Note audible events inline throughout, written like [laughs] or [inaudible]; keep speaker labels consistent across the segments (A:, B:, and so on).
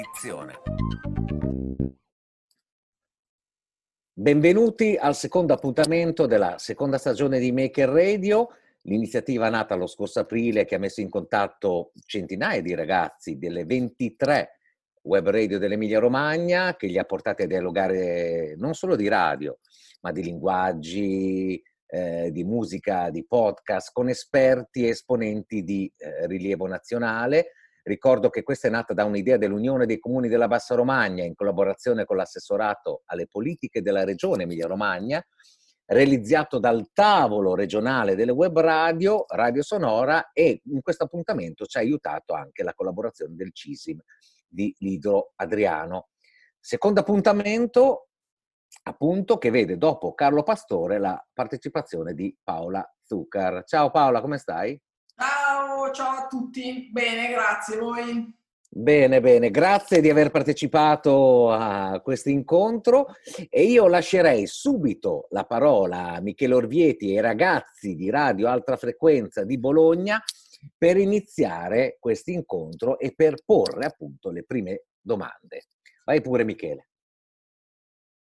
A: edizione.
B: Benvenuti al secondo appuntamento della seconda stagione di Maker Radio, l'iniziativa nata lo scorso aprile che ha messo in contatto centinaia di ragazzi delle 23 web radio dell'Emilia Romagna che li ha portati a dialogare non solo di radio, ma di linguaggi, eh, di musica, di podcast con esperti e esponenti di eh, rilievo nazionale. Ricordo che questa è nata da un'idea dell'Unione dei Comuni della Bassa Romagna in collaborazione con l'assessorato alle politiche della Regione Emilia Romagna, realizzato dal tavolo regionale delle web radio, Radio Sonora e in questo appuntamento ci ha aiutato anche la collaborazione del CISIM di Lidro Adriano. Secondo appuntamento, appunto, che vede dopo Carlo Pastore la partecipazione di Paola Zuccar. Ciao Paola, come stai?
C: Ciao, ciao a tutti. Bene, grazie. Voi?
B: Bene, bene, grazie di aver partecipato a questo incontro e io lascerei subito la parola a Michele Orvieti e ai ragazzi di Radio Alta Frequenza di Bologna per iniziare questo incontro e per porre appunto le prime domande. Vai pure Michele.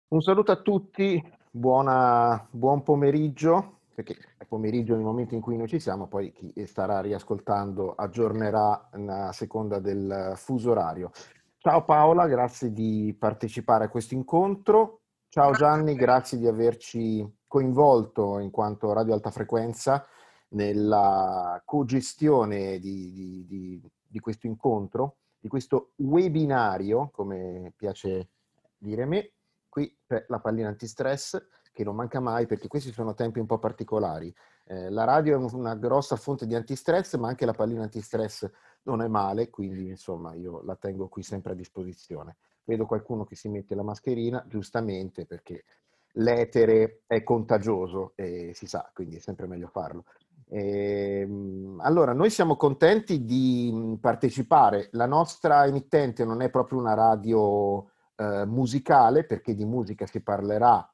D: Un saluto a tutti, buona, buon pomeriggio, perché pomeriggio nel momento in cui noi ci siamo, poi chi starà riascoltando aggiornerà a seconda del fuso orario. Ciao Paola, grazie di partecipare a questo incontro. Ciao Gianni, grazie di averci coinvolto in quanto Radio Alta Frequenza nella cogestione di, di, di, di questo incontro, di questo webinario, come piace dire a me, qui c'è la pallina antistress che non manca mai perché questi sono tempi un po' particolari. Eh, la radio è una grossa fonte di antistress, ma anche la pallina antistress non è male, quindi insomma io la tengo qui sempre a disposizione. Vedo qualcuno che si mette la mascherina, giustamente perché l'etere è contagioso e si sa, quindi è sempre meglio farlo. Ehm, allora, noi siamo contenti di partecipare. La nostra emittente non è proprio una radio eh, musicale, perché di musica si parlerà,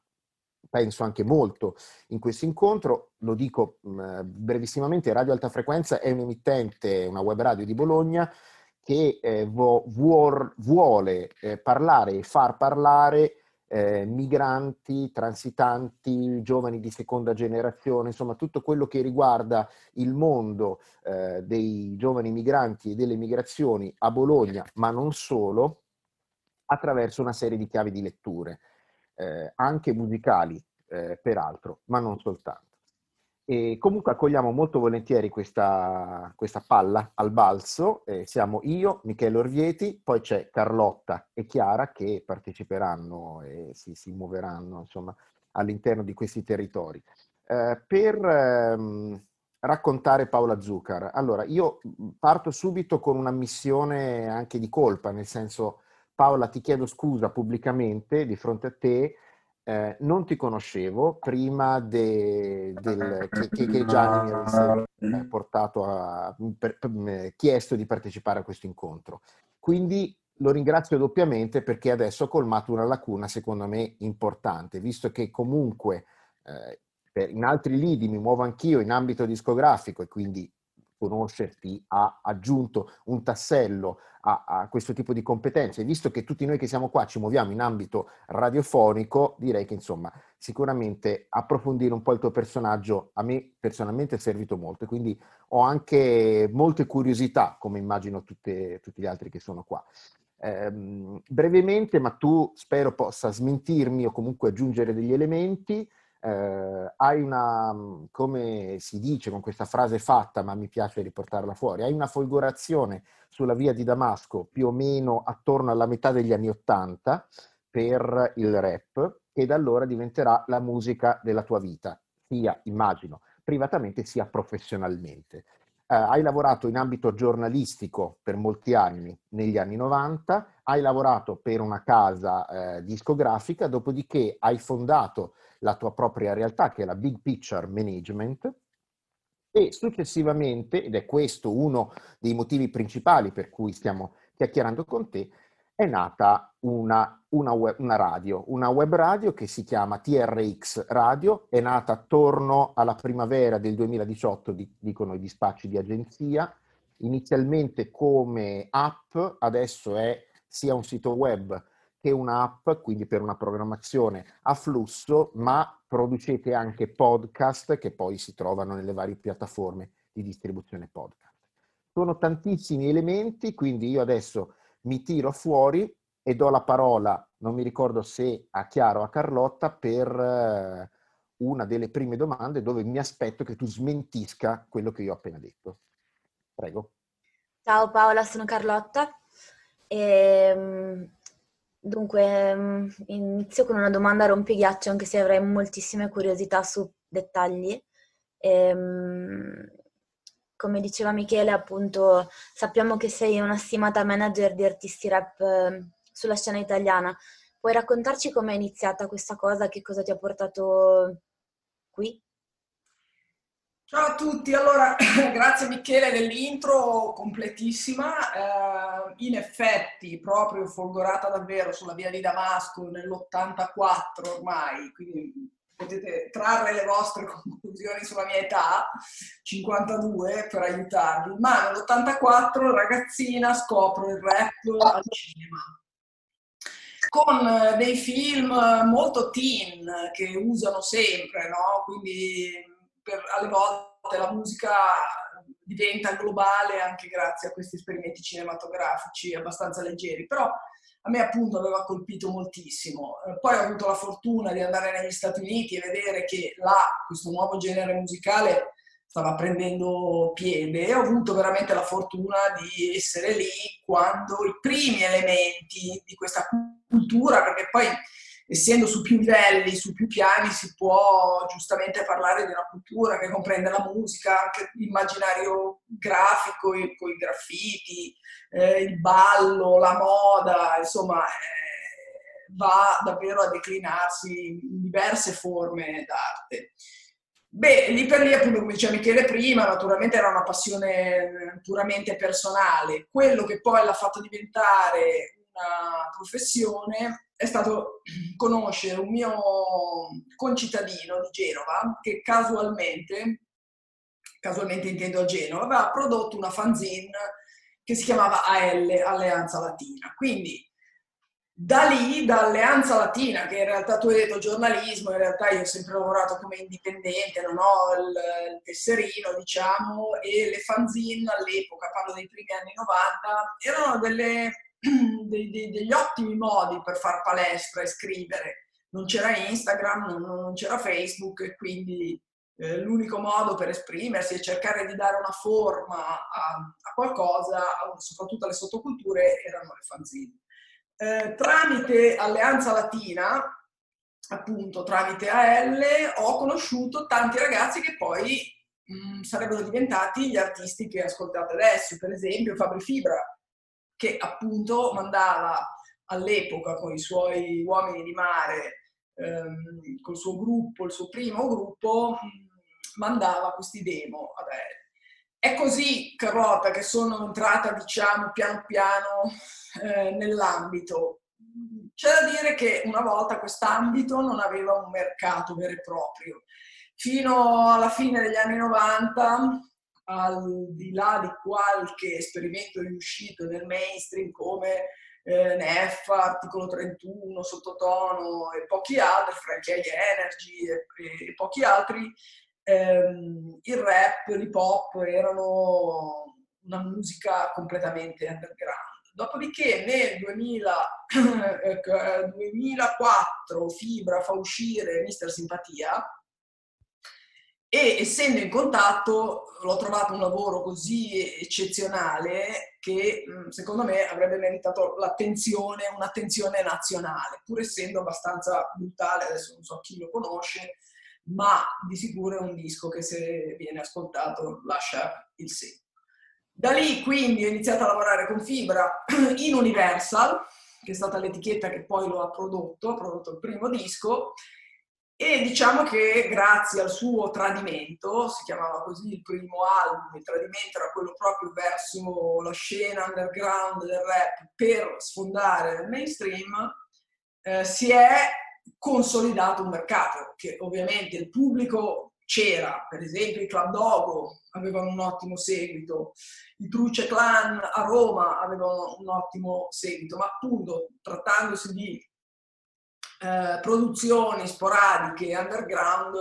D: penso anche molto, in questo incontro. Lo dico mh, brevissimamente, Radio Alta Frequenza è un'emittente, una web radio di Bologna, che eh, vuole eh, parlare e far parlare eh, migranti, transitanti, giovani di seconda generazione, insomma tutto quello che riguarda il mondo eh, dei giovani migranti e delle migrazioni a Bologna, ma non solo, attraverso una serie di chiavi di letture, eh, anche musicali eh, peraltro, ma non soltanto. E comunque accogliamo molto volentieri questa, questa palla al balzo. Eh, siamo io, Michele Orvieti, poi c'è Carlotta e Chiara che parteciperanno e si, si muoveranno insomma, all'interno di questi territori. Eh, per ehm, raccontare Paola Zuccar, allora io parto subito con una missione anche di colpa, nel senso Paola ti chiedo scusa pubblicamente di fronte a te eh, non ti conoscevo prima de, del, che, che, che, Gianni mi avesse eh, portato a, per, per, chiesto di partecipare a questo incontro. Quindi lo ringrazio doppiamente perché adesso ho colmato una lacuna secondo me importante, visto che comunque eh, in altri lidi mi muovo anch'io in ambito discografico e quindi conoscerti ha aggiunto un tassello a, a, questo tipo di competenze. Visto che tutti noi che siamo qua ci muoviamo in ambito radiofonico, direi che insomma sicuramente approfondire un po' il tuo personaggio a me personalmente è servito molto e quindi ho anche molte curiosità, come immagino tutte, tutti gli altri che sono qua. Eh, brevemente, ma tu spero possa smentirmi o comunque aggiungere degli elementi eh, hai una, mm, come si dice con questa frase fatta, ma mi piace riportarla fuori, hai una folgorazione sulla via di Damasco più o meno attorno alla metà degli anni Ottanta per il rap, che da allora diventerà la musica della tua vita, sia, immagino, privatamente sia professionalmente. Eh, hai lavorato in ambito giornalistico per molti anni negli anni 90, hai lavorato per una casa eh, discografica, dopodiché hai fondato la tua propria realtà, che è la Big Picture Management, e successivamente, ed è questo uno dei motivi principali per cui stiamo chiacchierando con te, è nata una, una, web, una, radio, una web radio che si chiama TRX Radio, è nata attorno alla primavera del 2018, dicono i dispacci di agenzia, inizialmente come app, adesso è sia un sito web che un'app, quindi per una programmazione a flusso, ma producete anche podcast che poi si trovano nelle varie piattaforme di distribuzione podcast. Sono tantissimi elementi, quindi io adesso mi tiro fuori e do la parola, non mi ricordo se a Chiaro o a Carlotta, per eh, una delle prime domande dove mi aspetto che tu smentisca quello che io ho appena detto. Prego.
A: Ciao Paola, sono Carlotta. E, ehm, dunque, mm, inizio con una domanda rompighiaccio, anche se avrei moltissime curiosità su dettagli. Ehm, come diceva Michele, appunto, sappiamo che sei una stimata manager di artisti rap ehm, sulla scena italiana. Puoi raccontarci come è iniziata questa cosa, che cosa ti ha portato qui?
C: Ciao a tutti, allora [clears throat] grazie Michele dell'intro completissima, eh, in effetti proprio folgorata davvero sulla via di Damasco nell'84 ormai, quindi potete trarre le vostre [laughs] conclusioni sulla mia età, 52 per aiutarvi, ma nell'84 ragazzina scopro il rap al cinema. Con dei film molto teen che usano sempre, no? quindi per, alle volte la musica diventa globale anche grazie a questi esperimenti cinematografici abbastanza leggeri, però a me appunto aveva colpito moltissimo. Eh, poi ho avuto la fortuna di andare negli Stati Uniti e vedere che là questo nuovo genere musicale stava prendendo piede e ho avuto veramente la fortuna di essere lì quando i primi elementi di questa cultura, perché poi essendo su più livelli, su più piani, si può giustamente parlare di una cultura che comprende la musica, anche l'immaginario grafico, con i graffiti, eh, il ballo, la moda, insomma, eh, va davvero a declinarsi in diverse forme d'arte. Beh, lì per lì, appunto, come diceva Michele prima, naturalmente era una passione puramente personale. Quello che poi l'ha fatto diventare una professione è stato conoscere un mio concittadino di Genova che casualmente, casualmente intendo a Genova, aveva prodotto una fanzine che si chiamava AL, Alleanza Latina. Quindi da lì, da Alleanza Latina, che in realtà tu hai detto giornalismo, in realtà io ho sempre lavorato come indipendente, non ho il, il tesserino, diciamo, e le fanzine all'epoca, parlo dei primi anni 90, erano delle [clears throat] dei, dei, degli ottimi modi per far palestra e scrivere. Non c'era Instagram, non, non c'era Facebook e quindi eh, l'unico modo per esprimersi e cercare di dare una forma a, a qualcosa, soprattutto alle sottoculture, erano le fanzine. Eh, tramite Alleanza Latina, appunto tramite AL, ho conosciuto tanti ragazzi che poi mh, mm, sarebbero diventati gli artisti che ascoltate adesso, per esempio Fabri Fibra, che appunto mandava all'epoca con i suoi uomini di mare, ehm, col suo gruppo, il suo primo gruppo, mandava questi demo Bere. È così, Carlotta, che sono entrata, diciamo, piano piano eh, nell'ambito. C'è da dire che una volta quest'ambito non aveva un mercato vero e proprio. Fino alla fine degli anni 90 al di là di qualche esperimento riuscito nel mainstream come eh, NEF, articolo 31, sottotono e pochi altri, Frankie Energy e, e, pochi altri, ehm, il rap, l'hip hop erano una musica completamente underground. Dopodiché nel 2000, 2004 [clears throat] Fibra fa uscire Mister Simpatia, e essendo in contatto l'ho trovato un lavoro così eccezionale che secondo me avrebbe meritato l'attenzione, un'attenzione nazionale, pur essendo abbastanza brutale, adesso non so chi lo conosce, ma di sicuro è un disco che se viene ascoltato lascia il segno. Da lì quindi ho iniziato a lavorare con Fibra [clears throat] in Universal, che è stata l'etichetta che poi lo ha prodotto, ha prodotto il primo disco, e diciamo che grazie al suo tradimento, si chiamava così il primo album, il tradimento era quello proprio verso la scena underground del rap per sfondare il mainstream, eh, si è consolidato un mercato che ovviamente il pubblico c'era, per esempio i Club Dogo avevano un ottimo seguito, i Truce Clan a Roma avevano un ottimo seguito, ma appunto trattandosi di eh, produzioni sporadiche underground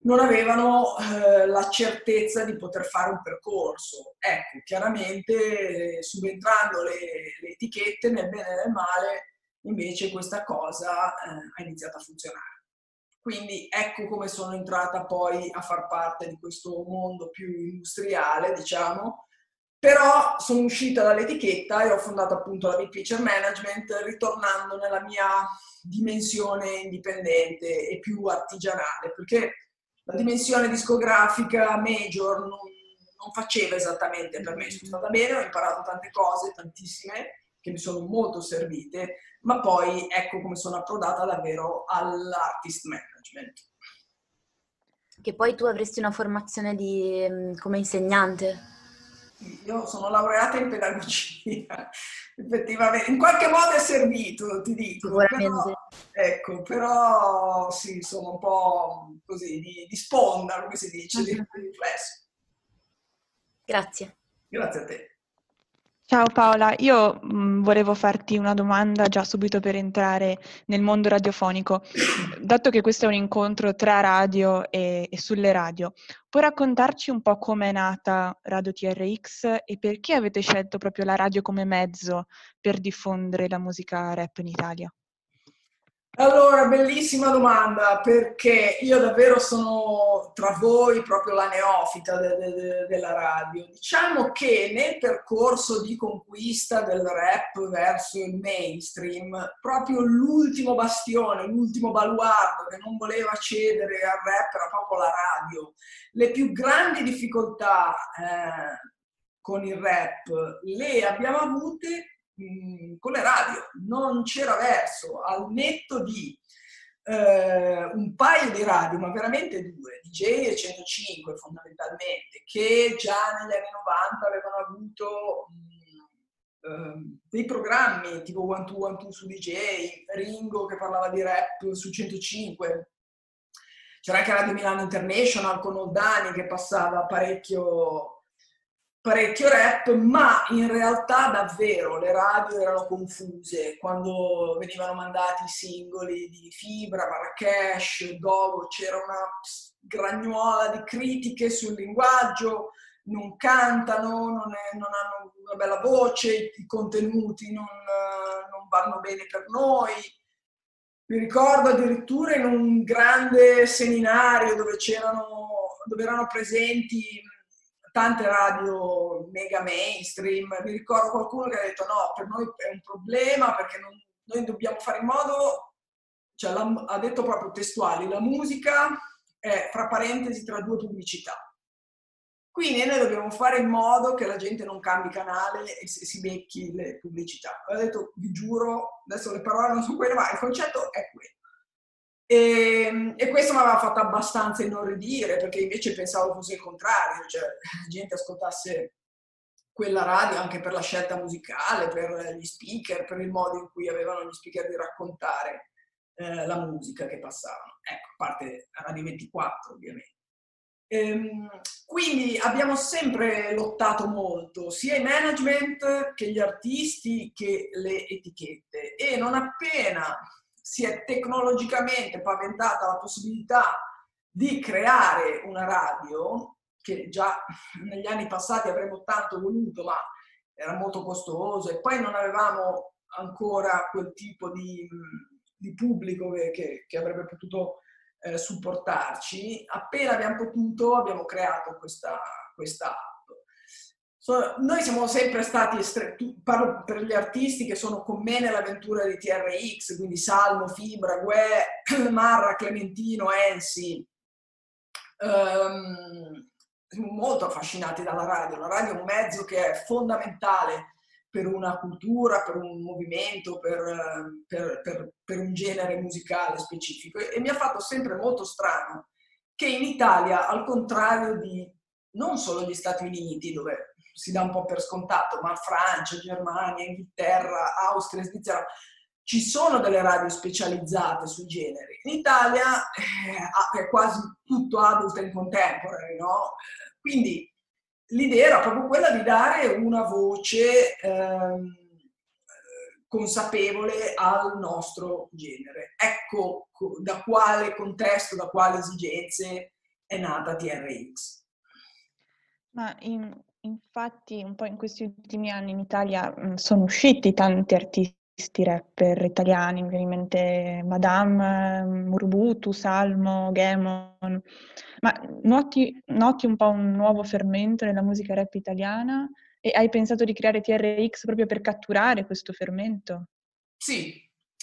C: non avevano eh, la certezza di poter fare un percorso. Ecco, chiaramente subentrando le, le etichette nel bene e nel male, invece questa cosa eh, ha iniziato a funzionare. Quindi ecco come sono entrata poi a far parte di questo mondo più industriale, diciamo, però sono uscita dall'etichetta e ho fondato appunto la Big Picture Management ritornando nella mia dimensione indipendente e più artigianale, perché la dimensione discografica major non, non faceva esattamente per me, sono stata bene, ho imparato tante cose, tantissime, che mi sono molto servite, ma poi ecco come sono approdata davvero all'artist management.
A: Che poi tu avresti una formazione di, mm, come insegnante?
C: Io sono laureata in pedagogia, [laughs] effettivamente, in qualche modo è servito, ti dico. Però, ecco, però sì, sono un po' così, di, di sponda, come si dice, uh-huh. di riflesso.
A: Grazie.
C: Grazie a te.
E: Ciao Paola, io mh, mm, volevo farti una domanda già subito per entrare nel mondo radiofonico. Dato che questo è un incontro tra radio e, e sulle radio, puoi raccontarci un po' come è nata Radio TRX e perché avete scelto proprio la radio come mezzo per diffondere la musica rap in Italia?
C: Allora, bellissima domanda perché io davvero sono tra voi proprio la neofita de, de, de, della radio. Diciamo che nel percorso di conquista del rap verso il mainstream, proprio l'ultimo bastione, l'ultimo baluardo che non voleva cedere al rap era proprio la radio. Le più grandi difficoltà eh, con il rap le abbiamo avute con le radio, non c'era verso, al netto di eh, un paio di radio, ma veramente due, DJ e 105 fondamentalmente, che già negli anni 90 avevano avuto mh, eh, dei programmi tipo One Two One Two su DJ, Ringo che parlava di rap su 105, c'era anche Radio Milano International con Oldani che passava parecchio parecchio rap, ma in realtà davvero le radio erano confuse quando venivano mandati i singoli di Fibra, Marrakesh, Dogo, c'era una gragnuola di critiche sul linguaggio, non cantano, non, è, non hanno una bella voce, i contenuti non, non vanno bene per noi. Mi ricordo addirittura in un grande seminario dove, dove erano presenti tante radio mega mainstream, mi ricordo qualcuno che ha detto no, per noi è un problema perché non, noi dobbiamo fare in modo, cioè la, ha detto proprio testuali, la musica è fra parentesi tra due pubblicità. Quindi noi dobbiamo fare in modo che la gente non cambi canale e si becchi le pubblicità. Ho detto, vi giuro, adesso le parole non sono quelle, ma il concetto è quello. E, ehm, e, questo mi aveva fatto abbastanza inorridire perché invece pensavo fosse il contrario, cioè la gente ascoltasse quella radio anche per la scelta musicale, per gli speaker, per il modo in cui avevano gli speaker di raccontare eh, la musica che passavano. Ecco, a parte Radio 24 ovviamente. Ehm, quindi abbiamo sempre lottato molto, sia i management che gli artisti che le etichette e non appena si è tecnologicamente paventata la possibilità di creare una radio, che già negli anni passati avremmo tanto voluto, ma era molto costoso e poi non avevamo ancora quel tipo di, di pubblico che, che, che, avrebbe potuto eh, supportarci. Appena abbiamo potuto abbiamo creato questa, questa noi siamo sempre stati, parlo per gli artisti che sono con me nell'avventura di TRX, quindi Salmo, Fibra, Gue, [coughs] Marra, Clementino, Ensi, um, molto affascinati dalla radio. La radio è un mezzo che è fondamentale per una cultura, per un movimento, per, per, per, per un genere musicale specifico e mi ha fatto sempre molto strano che in Italia, al contrario di non solo gli Stati Uniti, dove si dà un po' per scontato, ma Francia, Germania, Inghilterra, Austria, Svizzera, ci sono delle radio specializzate sui generi. In Italia eh, è quasi tutto adult and contemporary, no? Quindi l'idea era proprio quella di dare una voce ehm, consapevole al nostro genere. Ecco da quale contesto, da quali esigenze è nata TRX.
E: Ma in, infatti un po' in questi ultimi anni in Italia mh, sono usciti tanti artisti rapper italiani, mi viene in mente Madame, Murbutu, Salmo, Gemon, ma noti, noti un po' un nuovo fermento nella musica rap italiana e hai pensato di creare TRX proprio per catturare questo fermento?
C: Sì,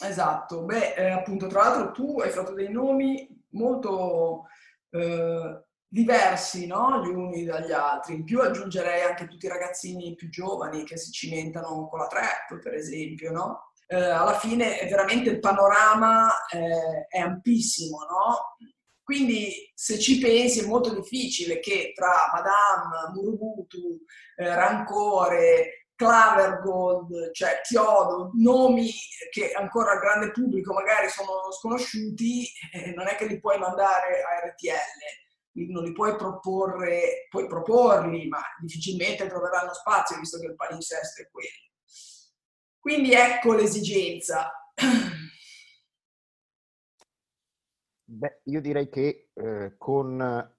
C: esatto. Beh, eh, appunto, tra l'altro tu hai fatto dei nomi molto eh, diversi no? gli uni dagli altri. In più aggiungerei anche tutti i ragazzini più giovani che si cimentano con la trap, per esempio, no? eh, alla fine veramente il panorama eh, è ampissimo, no? Quindi se ci pensi è molto difficile che tra Madame, Murubutu, eh, Rancore, Clavergold, cioè Chiodo, nomi che ancora al grande pubblico magari sono sconosciuti, eh, non è che li puoi mandare a RTL, non li puoi proporre, puoi proporli, ma difficilmente troveranno spazio visto che il palinsesto è quello. Quindi ecco l'esigenza.
D: Beh, io direi che eh, con eh,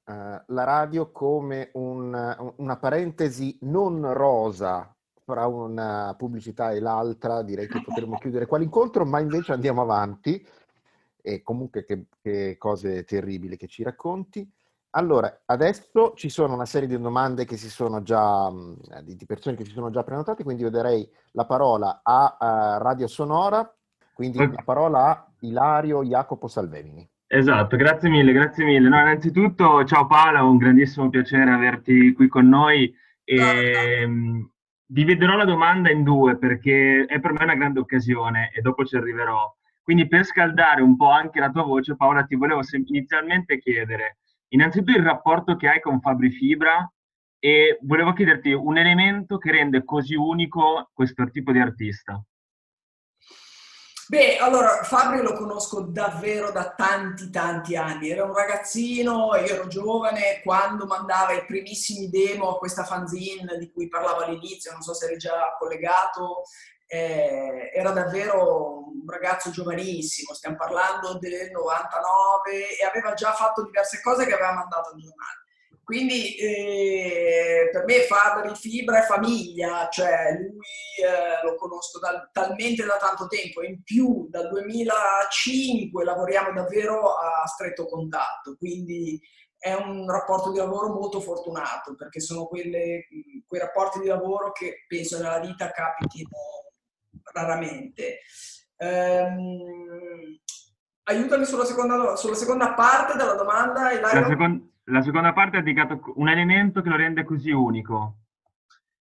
D: la radio come un, una parentesi non rosa fra una pubblicità e l'altra, direi che potremmo [laughs] chiudere qua l'incontro, ma invece andiamo avanti e comunque che, che cose terribili che ci racconti. Allora, adesso ci sono una serie di domande che si sono già, di persone che si sono già prenotate, quindi io darei la parola a, a Radio Sonora, quindi okay. la parola a Ilario Jacopo Salvemini.
F: Esatto, grazie mille, grazie mille. No, innanzitutto, ciao Paola, un grandissimo piacere averti qui con noi. E, ehm, dividerò la domanda in due perché è per me una grande occasione e dopo ci arriverò. Quindi per scaldare un po' anche la tua voce, Paola, ti volevo inizialmente chiedere Innanzitutto il rapporto che hai con Fabri Fibra e volevo chiederti un elemento che rende così unico questo tipo di artista.
C: Beh, allora Fabri lo conosco davvero da tanti tanti anni, era un ragazzino, io ero giovane quando mandava i primissimi demo a questa fanzine di cui parlavo all'inizio, non so se eri già collegato, eh, era davvero un ragazzo giovanissimo, stiamo parlando del 99 e aveva già fatto diverse cose che aveva mandato al giornale. Quindi eh, per me Fabri Fibra è famiglia, cioè lui eh, lo conosco da, talmente da tanto tempo, in più dal 2005 lavoriamo davvero a stretto contatto, quindi è un rapporto di lavoro molto fortunato perché sono quelle, quei rapporti di lavoro che penso nella vita capitino raramente. Ehm, aiutami sulla seconda, sulla seconda, parte della domanda.
F: La, second, la seconda parte è dedicata a un elemento che lo rende così unico.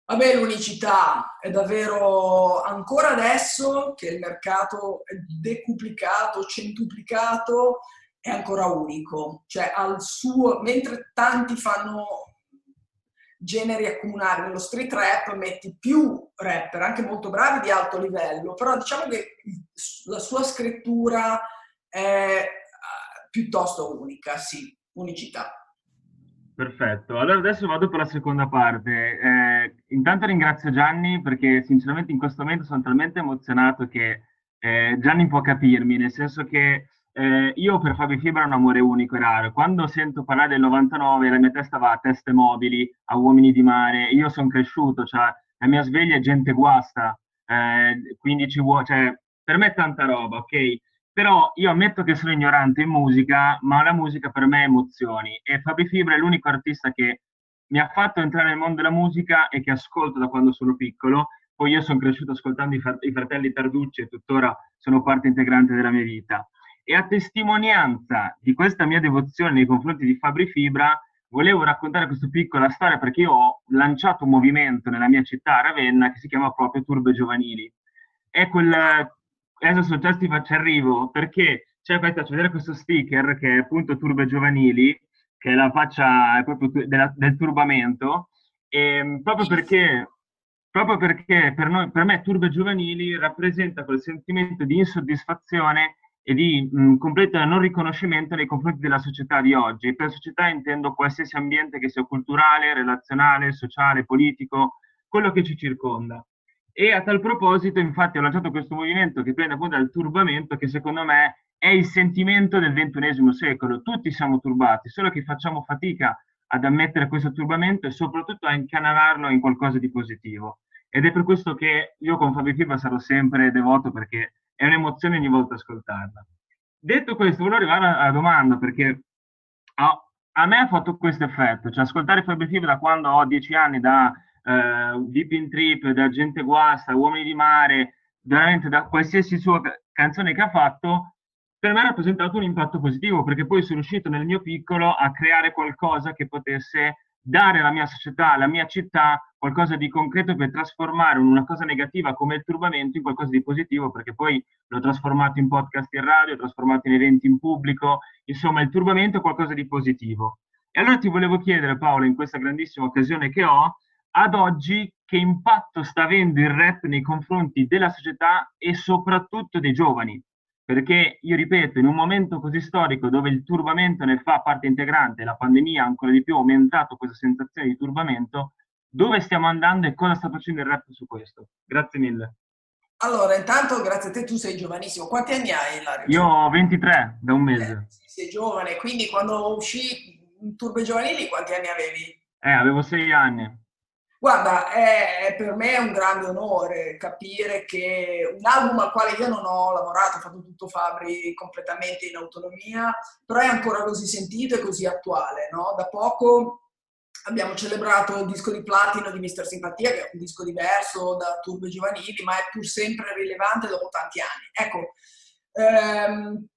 C: Vabbè, l'unicità è davvero ancora adesso che il mercato è decuplicato, centuplicato, è ancora unico. Cioè, al suo, mentre tanti fanno generi accomunari. Nello street rap metti più rapper, anche molto bravi di alto livello, però diciamo che la sua scrittura è eh, piuttosto unica, sì, unicità.
F: Perfetto, allora adesso vado per la seconda parte. Eh, intanto ringrazio Gianni perché sinceramente in questo momento sono talmente emozionato che eh, Gianni può capirmi, nel senso che eh, io per Fabio Fibra ho un amore unico e raro. Quando sento parlare del 99, la mia testa va a teste mobili, a uomini di mare. Io sono cresciuto, cioè la mia sveglia è gente guasta, eh, quindi ci vuole, cioè, per me è tanta roba, ok? Però io ammetto che sono ignorante in musica, ma la musica per me è emozioni. E Fabio Fibra è l'unico artista che mi ha fatto entrare nel mondo della musica e che ascolto da quando sono piccolo. Poi io sono cresciuto ascoltando i fratelli Tarducci e tuttora sono parte integrante della mia vita. E a testimonianza di questa mia devozione nei confronti di Fabri Fibra, volevo raccontare questa piccola storia perché io ho lanciato un movimento nella mia città, Ravenna, che si chiama proprio Turbe Giovanili. E quel, adesso sono già ti faccio arrivo, perché c'è qua, faccio vedere questo sticker che è appunto Turbe Giovanili, che è la faccia è proprio della, del turbamento, e, proprio perché proprio perché per, noi, per me Turbe Giovanili rappresenta quel sentimento di insoddisfazione e di mh, completo non riconoscimento nei confronti della società di oggi. Per società intendo qualsiasi ambiente che sia culturale, relazionale, sociale, politico, quello che ci circonda. E a tal proposito, infatti, ho lanciato questo movimento che prende appunto dal turbamento, che secondo me è il sentimento del XXI secolo. Tutti siamo turbati, solo che facciamo fatica ad ammettere questo turbamento e soprattutto a incanalarlo in qualcosa di positivo. Ed è per questo che io con Fabio Fiba sarò sempre devoto perché è un'emozione ogni volta ascoltarla. Detto questo, volevo arrivare alla domanda perché a, a me ha fatto questo effetto, cioè ascoltare Fabio Fiba da quando ho dieci anni, da eh, Deep in Trip, da Gente Guasta, Uomini di Mare, veramente da qualsiasi sua canzone che ha fatto, per me ha rappresentato un impatto positivo perché poi sono riuscito nel mio piccolo a creare qualcosa che potesse dare alla mia società, alla mia città, qualcosa di concreto per trasformare una cosa negativa come il turbamento in qualcosa di positivo, perché poi l'ho trasformato in podcast in radio, l'ho trasformato in eventi in pubblico, insomma il turbamento è qualcosa di positivo. E allora ti volevo chiedere Paolo, in questa grandissima occasione che ho, ad oggi che impatto sta avendo il rap nei confronti della società e soprattutto dei giovani? Perché io ripeto, in un momento così storico dove il turbamento ne fa parte integrante, la pandemia ancora di più ha aumentato questa sensazione di turbamento, dove stiamo andando e cosa sta facendo il rap su questo? Grazie mille.
C: Allora, intanto grazie a te, tu sei giovanissimo. Quanti anni hai, Ilario?
F: Io ho 23, da un mese.
C: Eh, sei giovane, quindi quando uscì in Turbe Giovanili quanti anni avevi?
F: Eh, avevo sei anni.
C: Guarda, è, per me è un grande onore capire che un album al quale io non ho lavorato, ho fatto tutto Fabri completamente in autonomia, però è ancora così sentito e così attuale. No? Da poco abbiamo celebrato il disco di platino di Mister Simpatia, che è un disco diverso da Turbo Giovanili, ma è pur sempre rilevante dopo tanti anni. Ecco, ehm,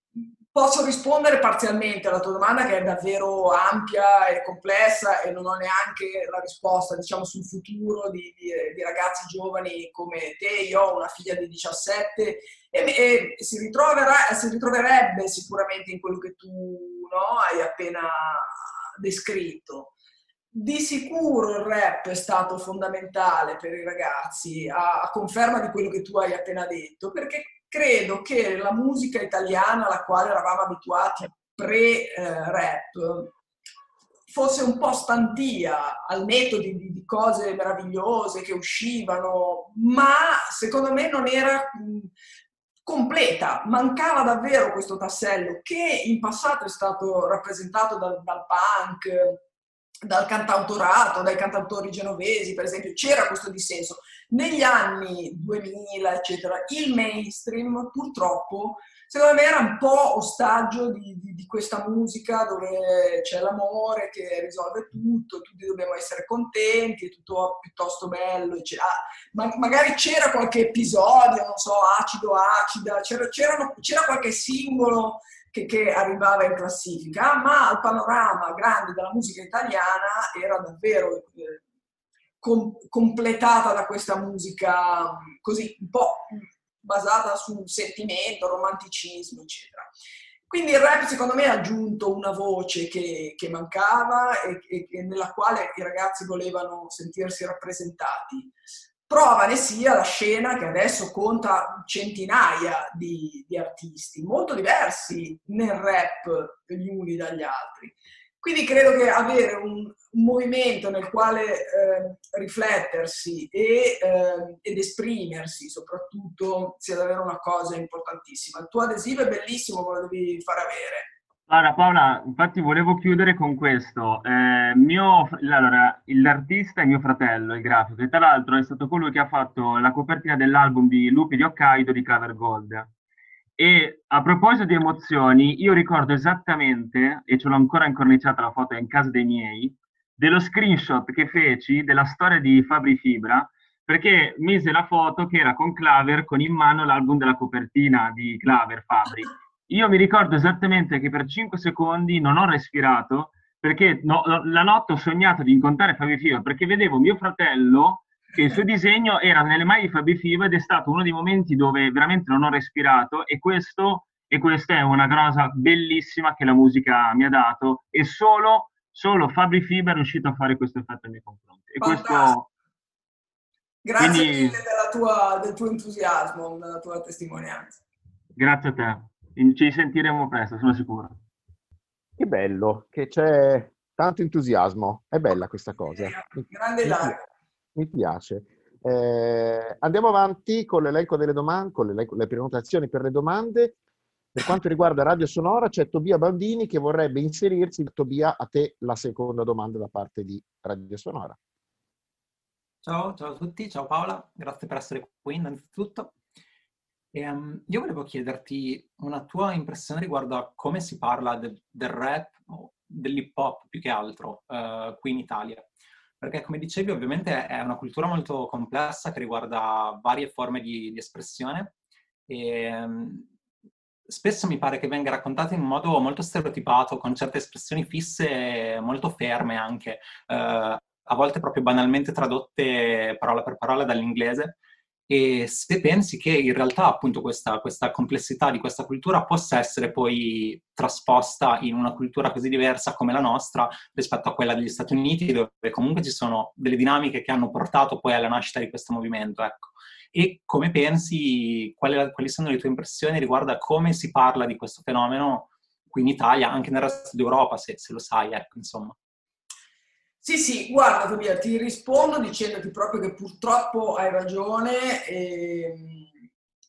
C: Posso rispondere parzialmente alla tua domanda che è davvero ampia e complessa e non ho neanche la risposta diciamo, sul futuro di, di, di ragazzi giovani come te. Io ho una figlia di 17 e, e si, si, ritroverebbe sicuramente in quello che tu no, hai appena descritto. Di sicuro il rap è stato fondamentale per i ragazzi, a, a conferma di quello che tu hai appena detto, perché credo che la musica italiana alla quale eravamo abituati pre-rap fosse un po' stantia al netto di, di, cose meravigliose che uscivano, ma secondo me non era completa, mancava davvero questo tassello che in passato è stato rappresentato dal, dal punk, dal cantautorato, dai cantautori genovesi, per esempio, c'era questo dissenso. Negli anni 2000, eccetera, il mainstream purtroppo, secondo me, era un po' ostaggio di, di, di questa musica dove c'è l'amore che risolve tutto, tutti dobbiamo essere contenti, è tutto piuttosto bello, eccetera. Ah, ma, magari c'era qualche episodio, non so, acido, acida, c'era, c'era qualche singolo che, che, arrivava in classifica, ma il panorama grande della musica italiana era davvero eh, com- completata da questa musica così un po' basata sul sentimento, romanticismo, eccetera. Quindi il rap secondo me ha aggiunto una voce che, che mancava e, e, nella quale i ragazzi volevano sentirsi rappresentati. Prova ne sia la scena che adesso conta centinaia di, di artisti, molto diversi nel rap gli uni dagli altri. Quindi credo che avere un, movimento nel quale eh, riflettersi e, eh, ed esprimersi soprattutto sia davvero una cosa importantissima. Il tuo adesivo è bellissimo, me lo devi far avere.
F: Allora Paola, infatti volevo chiudere con questo. Eh, mio, allora, l'artista è mio fratello, il grafico, e tra l'altro è stato colui che ha fatto la copertina dell'album di Lupi di Hokkaido di Cover Gold. E a proposito di emozioni, io ricordo esattamente, e ce l'ho ancora incorniciata la foto in casa dei miei, dello screenshot che feci della storia di Fabri Fibra, perché mise la foto che era con Claver con in mano l'album della copertina di Claver Fabri io mi ricordo esattamente che per 5 secondi non ho respirato perché no, la notte ho sognato di incontrare Fabio Fiva perché vedevo mio fratello che il suo disegno era nelle mani di Fabio Fiva ed è stato uno dei momenti dove veramente non ho respirato e questo e questa è una cosa bellissima che la musica mi ha dato e solo, solo Fabri Fiba è riuscito a fare questo effetto nei miei confronti. Questo
C: Grazie Quindi... mille tua, del tuo entusiasmo, della tua testimonianza.
F: Grazie a te. Ci sentiremo presto, sono sicuro.
D: Che bello, che c'è tanto entusiasmo. È bella questa cosa.
C: Grande mi,
D: mi piace. Eh, andiamo avanti con l'elenco delle domande, con le, le prenotazioni per le domande. Per quanto riguarda Radio Sonora c'è Tobia Bambini che vorrebbe inserirsi. Tobia, a te la seconda domanda da parte di Radio Sonora.
G: Ciao, ciao a tutti, ciao Paola, grazie per essere qui innanzitutto. E, um, io volevo chiederti una tua impressione riguardo a come si parla del, del rap o dell'hip hop più che altro uh, qui in Italia. Perché come dicevi ovviamente è una cultura molto complessa che riguarda varie forme di, di espressione e um, spesso mi pare che venga raccontata in modo molto stereotipato, con certe espressioni fisse molto ferme anche. Uh, a volte proprio banalmente tradotte parola per parola dall'inglese. E se pensi che in realtà appunto questa, questa, complessità di questa cultura possa essere poi trasposta in una cultura così diversa come la nostra rispetto a quella degli Stati Uniti, dove comunque ci sono delle dinamiche che hanno portato poi alla nascita di questo movimento. Ecco. E come pensi, quali, quali sono le tue impressioni riguardo a come si parla di questo fenomeno qui in Italia, anche nel resto d'Europa, se, se lo sai, ecco, insomma.
C: Sì, sì, guarda Tobia, ti rispondo dicendoti proprio che purtroppo hai ragione, ehm,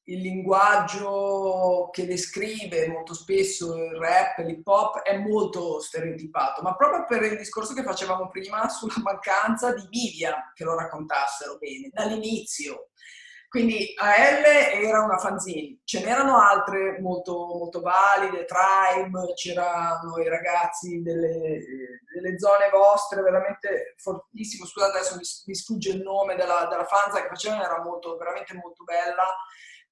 C: il linguaggio che descrive molto spesso il rap, l'hip hop è molto stereotipato, ma proprio per il discorso che facevamo prima sulla mancanza di media che lo raccontassero bene, dall'inizio. Quindi AL era una fanzine, ce n'erano altre molto, molto valide, Tribe, c'erano i ragazzi delle, delle zone vostre veramente fortissimo, scusate adesso mi, mi sfugge il nome della, della fanza che facevano, era molto, veramente molto bella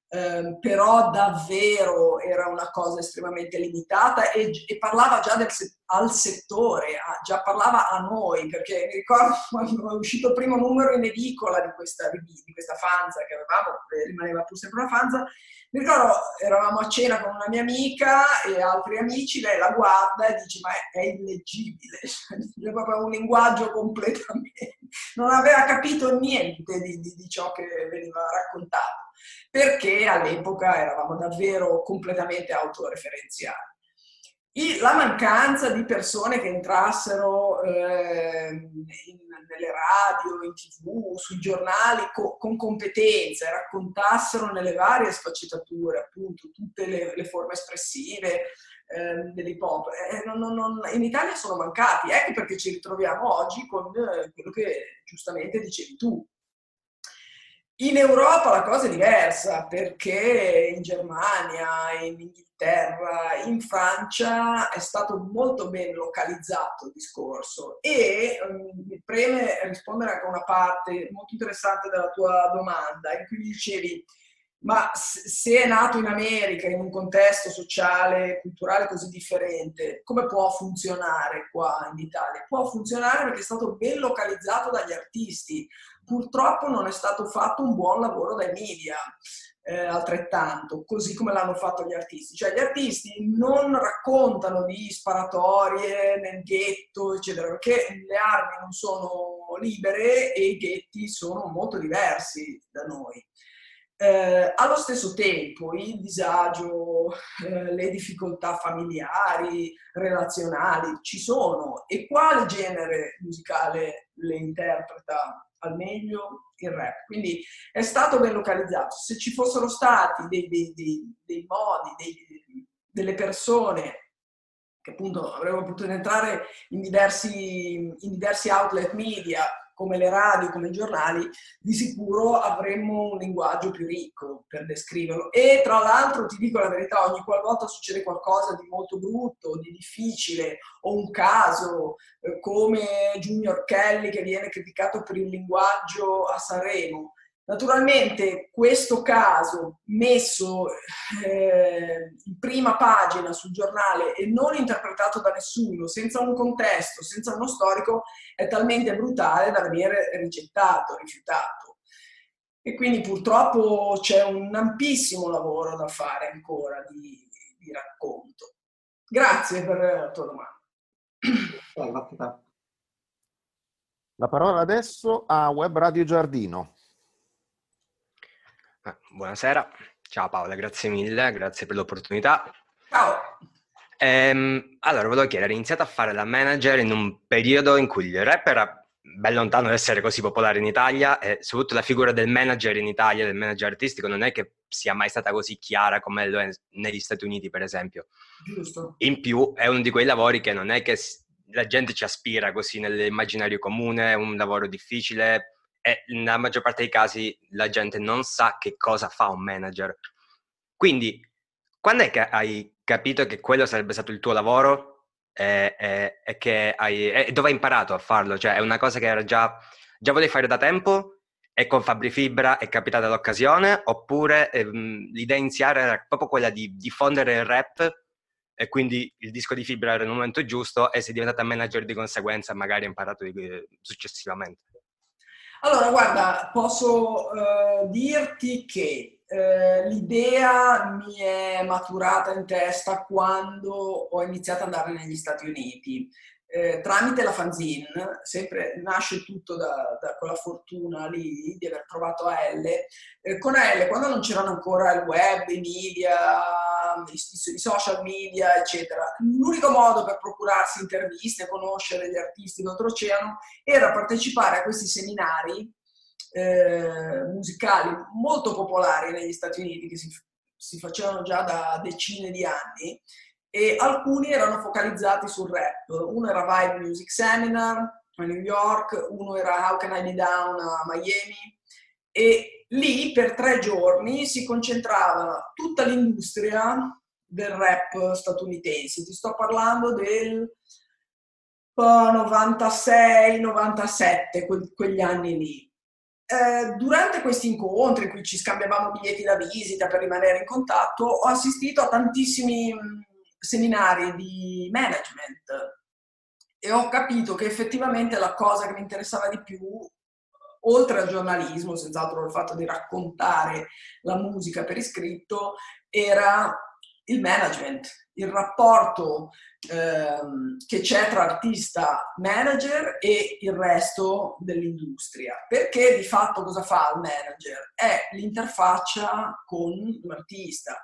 C: eh, però davvero era una cosa estremamente limitata e, e parlava già del, al settore, a, già parlava a noi, perché mi ricordo [laughs] quando è uscito il primo numero in edicola di questa, di questa fanza che avevamo, rimaneva pur sempre una fanza, mi ricordo eravamo a cena con una mia amica e altri amici, lei la guarda e dice ma è, è illeggibile, [laughs] è proprio un linguaggio completamente, non aveva capito niente di, di, di ciò che veniva raccontato perché all'epoca eravamo davvero completamente autoreferenziali. La mancanza di persone che entrassero eh, in, nelle radio, in tv, sui giornali co- con competenza e raccontassero nelle varie sfaccettature appunto tutte le, le forme espressive eh, dell'hip hop, eh, non, non, non, in Italia sono mancati, ecco perché ci ritroviamo oggi con eh, quello che giustamente dicevi tu, in Europa la cosa è diversa perché in Germania, in Inghilterra, in Francia è stato molto ben localizzato il discorso e um, mi preme rispondere anche a una parte molto interessante della tua domanda in cui dicevi ma se è nato in America in un contesto sociale, culturale così differente, come può funzionare qua in Italia? Può funzionare perché è stato ben localizzato dagli artisti, Purtroppo non è stato fatto un buon lavoro dai media, eh, altrettanto, così come l'hanno fatto gli artisti. Cioè gli artisti non raccontano di sparatorie nel ghetto, eccetera, perché le armi non sono libere e i ghetti sono molto diversi da noi. Eh, allo stesso tempo il disagio, eh, le difficoltà familiari, relazionali ci sono e quale genere musicale le interpreta al meglio il rap. Quindi è stato ben localizzato. Se ci fossero stati dei, dei, dei, dei modi, delle persone che appunto avrebbero potuto entrare in diversi, in diversi outlet media come le radio, come i giornali, di sicuro avremmo un linguaggio più ricco per descriverlo. E tra l'altro ti dico la verità, ogni qualvolta succede qualcosa di molto brutto, di difficile, o un caso eh, come Junior Kelly che viene criticato per il linguaggio a Sanremo, Naturalmente questo caso messo eh, in prima pagina sul giornale e non interpretato da nessuno, senza un contesto, senza uno storico, è talmente brutale da venire rigettato, rifiutato. E quindi purtroppo c'è un ampissimo lavoro da fare ancora di, di racconto. Grazie per la tua domanda.
D: La parola adesso a Web Radio Giardino.
H: Eh, buonasera, ciao Paola, grazie mille, grazie per l'opportunità.
C: Ciao!
H: Ehm, allora, volevo chiedere, hai iniziato a fare la manager in un periodo in cui il rap era ben lontano da essere così popolare in Italia e soprattutto la figura del manager in Italia, del manager artistico, non è che sia mai stata così chiara come lo è negli Stati Uniti, per esempio.
C: Giusto.
H: In più, è uno di quei lavori che non è che la gente ci aspira così nell'immaginario comune, è un lavoro difficile, e nella maggior parte dei casi la gente non sa che cosa fa un manager. Quindi, quando è che hai capito che quello sarebbe stato il tuo lavoro e, e, e che hai, e dove hai imparato a farlo? Cioè, è una cosa che era già, già volevi fare da tempo e con Fabri Fibra è capitata l'occasione? Oppure ehm, l'idea iniziale era proprio quella di diffondere il rap e quindi il disco di Fibra era il momento giusto e sei diventata manager di conseguenza magari hai imparato di, successivamente?
C: Allora, guarda, posso uh, dirti che uh, l'idea mi è maturata in testa quando ho iniziato ad andare negli Stati Uniti. Eh, tramite la fanzine, sempre nasce tutto da, da, quella fortuna lì di aver trovato AL. Eh, con AL, quando non c'erano ancora il web, i media, i, i, social media, eccetera, l'unico modo per procurarsi interviste, conoscere gli artisti d'oltreoceano era partecipare a questi seminari eh, musicali molto popolari negli Stati Uniti che si, si facevano già da decine di anni e alcuni erano focalizzati sul rap. Uno era Vibe Music Seminar a New York, uno era How Can I Be Down a Miami e lì per tre giorni si concentrava tutta l'industria del rap statunitense. Ti sto parlando del 96-97, quegli anni lì. Eh, durante questi incontri in cui ci scambiavamo biglietti da visita per rimanere in contatto, ho assistito a tantissimi seminari di management. E ho capito che effettivamente la cosa che mi interessava di più, oltre al giornalismo, senz'altro il fatto di raccontare la musica per iscritto, era il management, il rapporto ehm, che c'è tra artista manager e il resto dell'industria. Perché di fatto cosa fa il manager? È l'interfaccia con l'artista.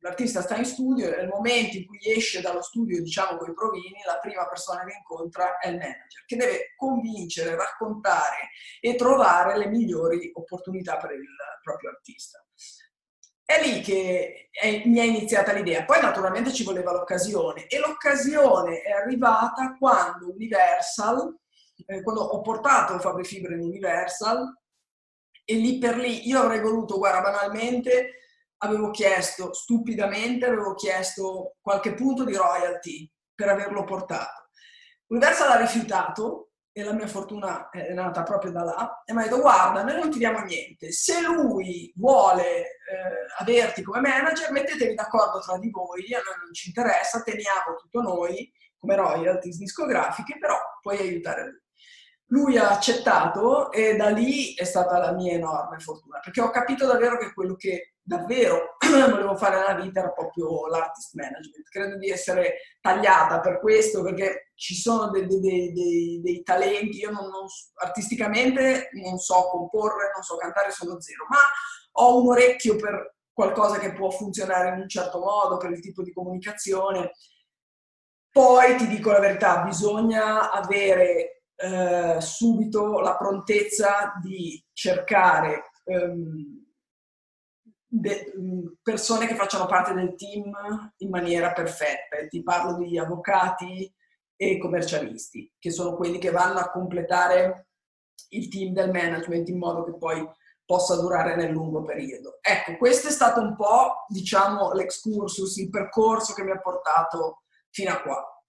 C: L'artista sta in studio e nel momento in cui esce dallo studio, diciamo con i provini, la prima persona che incontra è il manager, che deve convincere, raccontare e trovare le migliori opportunità per il proprio artista. È lì che è, mi è iniziata l'idea. Poi naturalmente ci voleva l'occasione e l'occasione è arrivata quando Universal, eh, quando ho portato Fabri Fibre in Universal e lì per lì io avrei voluto, guarda, banalmente avevo chiesto, stupidamente avevo chiesto qualche punto di royalty per averlo portato. Universal ha rifiutato e la mia fortuna è nata proprio da là, e mi ha detto guarda, noi non ti diamo niente, se lui vuole eh, averti come manager, mettetevi d'accordo tra di voi, a noi non ci interessa, teniamo tutto noi come royalties discografiche, però puoi aiutare lui. Lui ha accettato e da lì è stata la mia enorme fortuna, perché ho capito davvero che quello che davvero [clears throat] volevo fare nella vita era proprio l'artist management. Credo di essere tagliata per questo, perché ci sono dei, dei, dei, dei talenti, io non, non, artisticamente non so comporre, non so cantare, sono zero, ma ho un orecchio per qualcosa che può funzionare in un certo modo, per il tipo di comunicazione. Poi ti dico la verità, bisogna avere eh, subito la prontezza di cercare ehm, de- mm, persone che facciano parte del team in maniera perfetta. Ti parlo di avvocati e commercialisti, che sono quelli che vanno a completare il team del management in modo che poi possa durare nel lungo periodo. Ecco, questo è stato un po', diciamo, l'excursus, il percorso che mi ha portato fino a qua.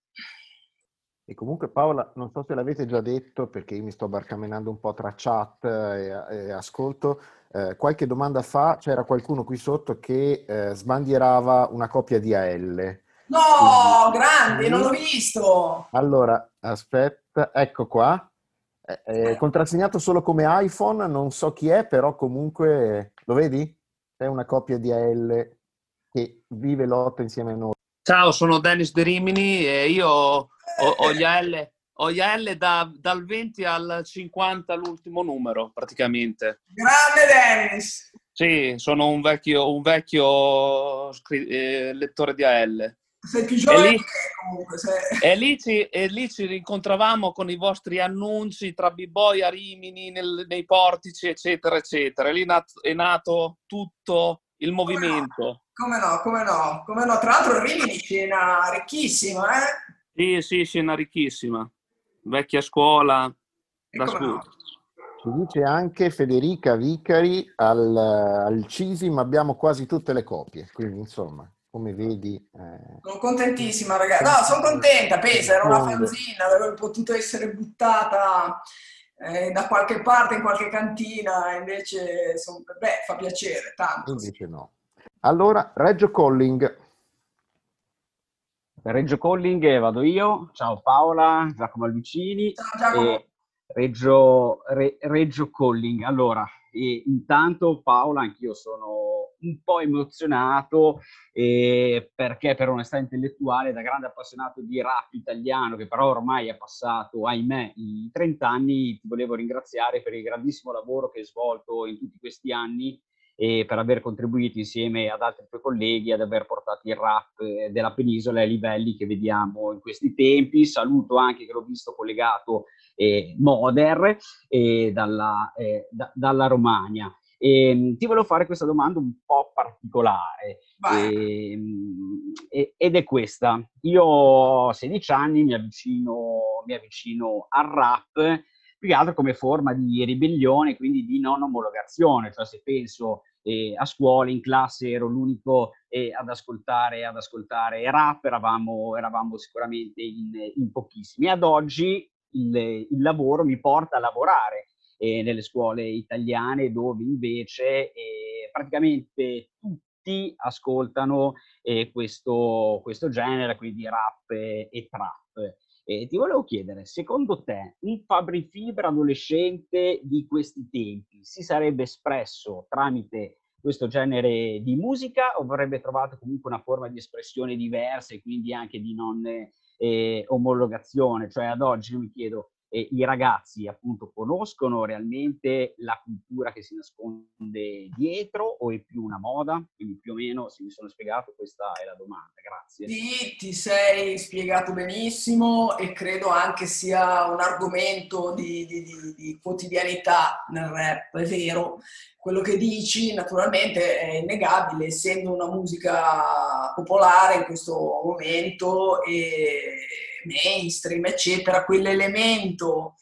D: E comunque Paola, non so se l'avete già detto perché io mi sto barcamenando un po' tra chat e, e ascolto, eh, qualche domanda fa c'era qualcuno qui sotto che eh, sbandierava una copia di AL.
C: No, Quindi, grande, non l'ho visto!
D: Allora, aspetta, ecco qua. È, è contrassegnato solo come iPhone, non so chi è, però comunque lo vedi? È una copia di AL che vive lotta insieme a noi.
I: Ciao, sono Dennis De Rimini e io ho, ho gli AL, ho gli AL da, dal 20 al 50 l'ultimo numero praticamente.
C: Grande Dennis!
I: Sì, sono un vecchio, un vecchio eh, lettore di AL.
C: Sei più giovane
I: lì-
C: di me, comunque. sei-
I: E lì, ci, e lì ci rincontravamo con i vostri annunci tra B-Boy a Rimini, nel- nei portici, eccetera, eccetera. E lì nat- è nato tutto il movimento.
C: Come no, come no, come no. Tra l'altro Rimini scena ricchissima, eh?
I: Sì, sì, scena ricchissima. Vecchia scuola
C: E
I: da scuola.
C: no.
D: Ci dice anche Federica Vicari al, al CISIM abbiamo quasi tutte le copie, quindi insomma, come vedi... eh,
C: Sono contentissima, ragazzi. No, sono contenta, pensa, era una fanzina, avrebbe potuto essere buttata eh, da qualche parte, in qualche cantina, invece, son- beh, fa piacere, tanto.
D: invece no. Allora, Reggio Calling,
J: Per Reggio Calling eh, vado io, ciao Paola, Giacomo Alvicini.
C: Ciao Giacomo.
J: Reggio, Re- Reggio Calling. Allora, intanto Paola, anch'io sono un po' emozionato eh, perché per onestà intellettuale, da grande appassionato di rap italiano, che però ormai è passato, ahimè, i 30 anni, ti volevo ringraziare per il grandissimo lavoro che hai svolto in tutti questi anni e per aver contribuito insieme ad altri tuoi colleghi ad aver portato il rap eh, della penisola ai livelli che vediamo in questi tempi. Saluto anche che l'ho visto collegato eh, Moder eh, dalla, eh, da- dalla Romagna. E, ti volevo fare questa domanda un po' particolare ehm, e- ed è questa. Io ho 16 anni, mi avvicino, mi avvicino al rap più che altro come forma di ribellione, quindi di non omologazione, cioè se penso eh, a scuola, in classe ero l'unico eh, ad, ascoltare, ad ascoltare rap, eravamo, eravamo sicuramente in, in pochissimi. Ad oggi il, il lavoro mi porta a lavorare eh, nelle scuole italiane dove invece eh, praticamente tutti ascoltano eh, questo, questo genere, quindi rap e, e trap. E ti volevo chiedere, secondo te un Fabri Fibra adolescente di questi tempi si sarebbe espresso tramite questo genere di musica o avrebbe trovato comunque una forma di espressione diversa e quindi anche di non eh, omologazione? Cioè ad oggi mi chiedo, eh, i ragazzi appunto conoscono realmente la cultura che si nasconde dietro o è più una moda? Quindi più o meno, se mi sono spiegato, questa è la domanda. Grazie.
C: Sì, ti sei spiegato benissimo e credo anche sia un argomento di, di- di- di quotidianità nel rap, è vero. Quello che dici naturalmente è innegabile, essendo una musica popolare in questo momento e mainstream, eccetera, quell'elemento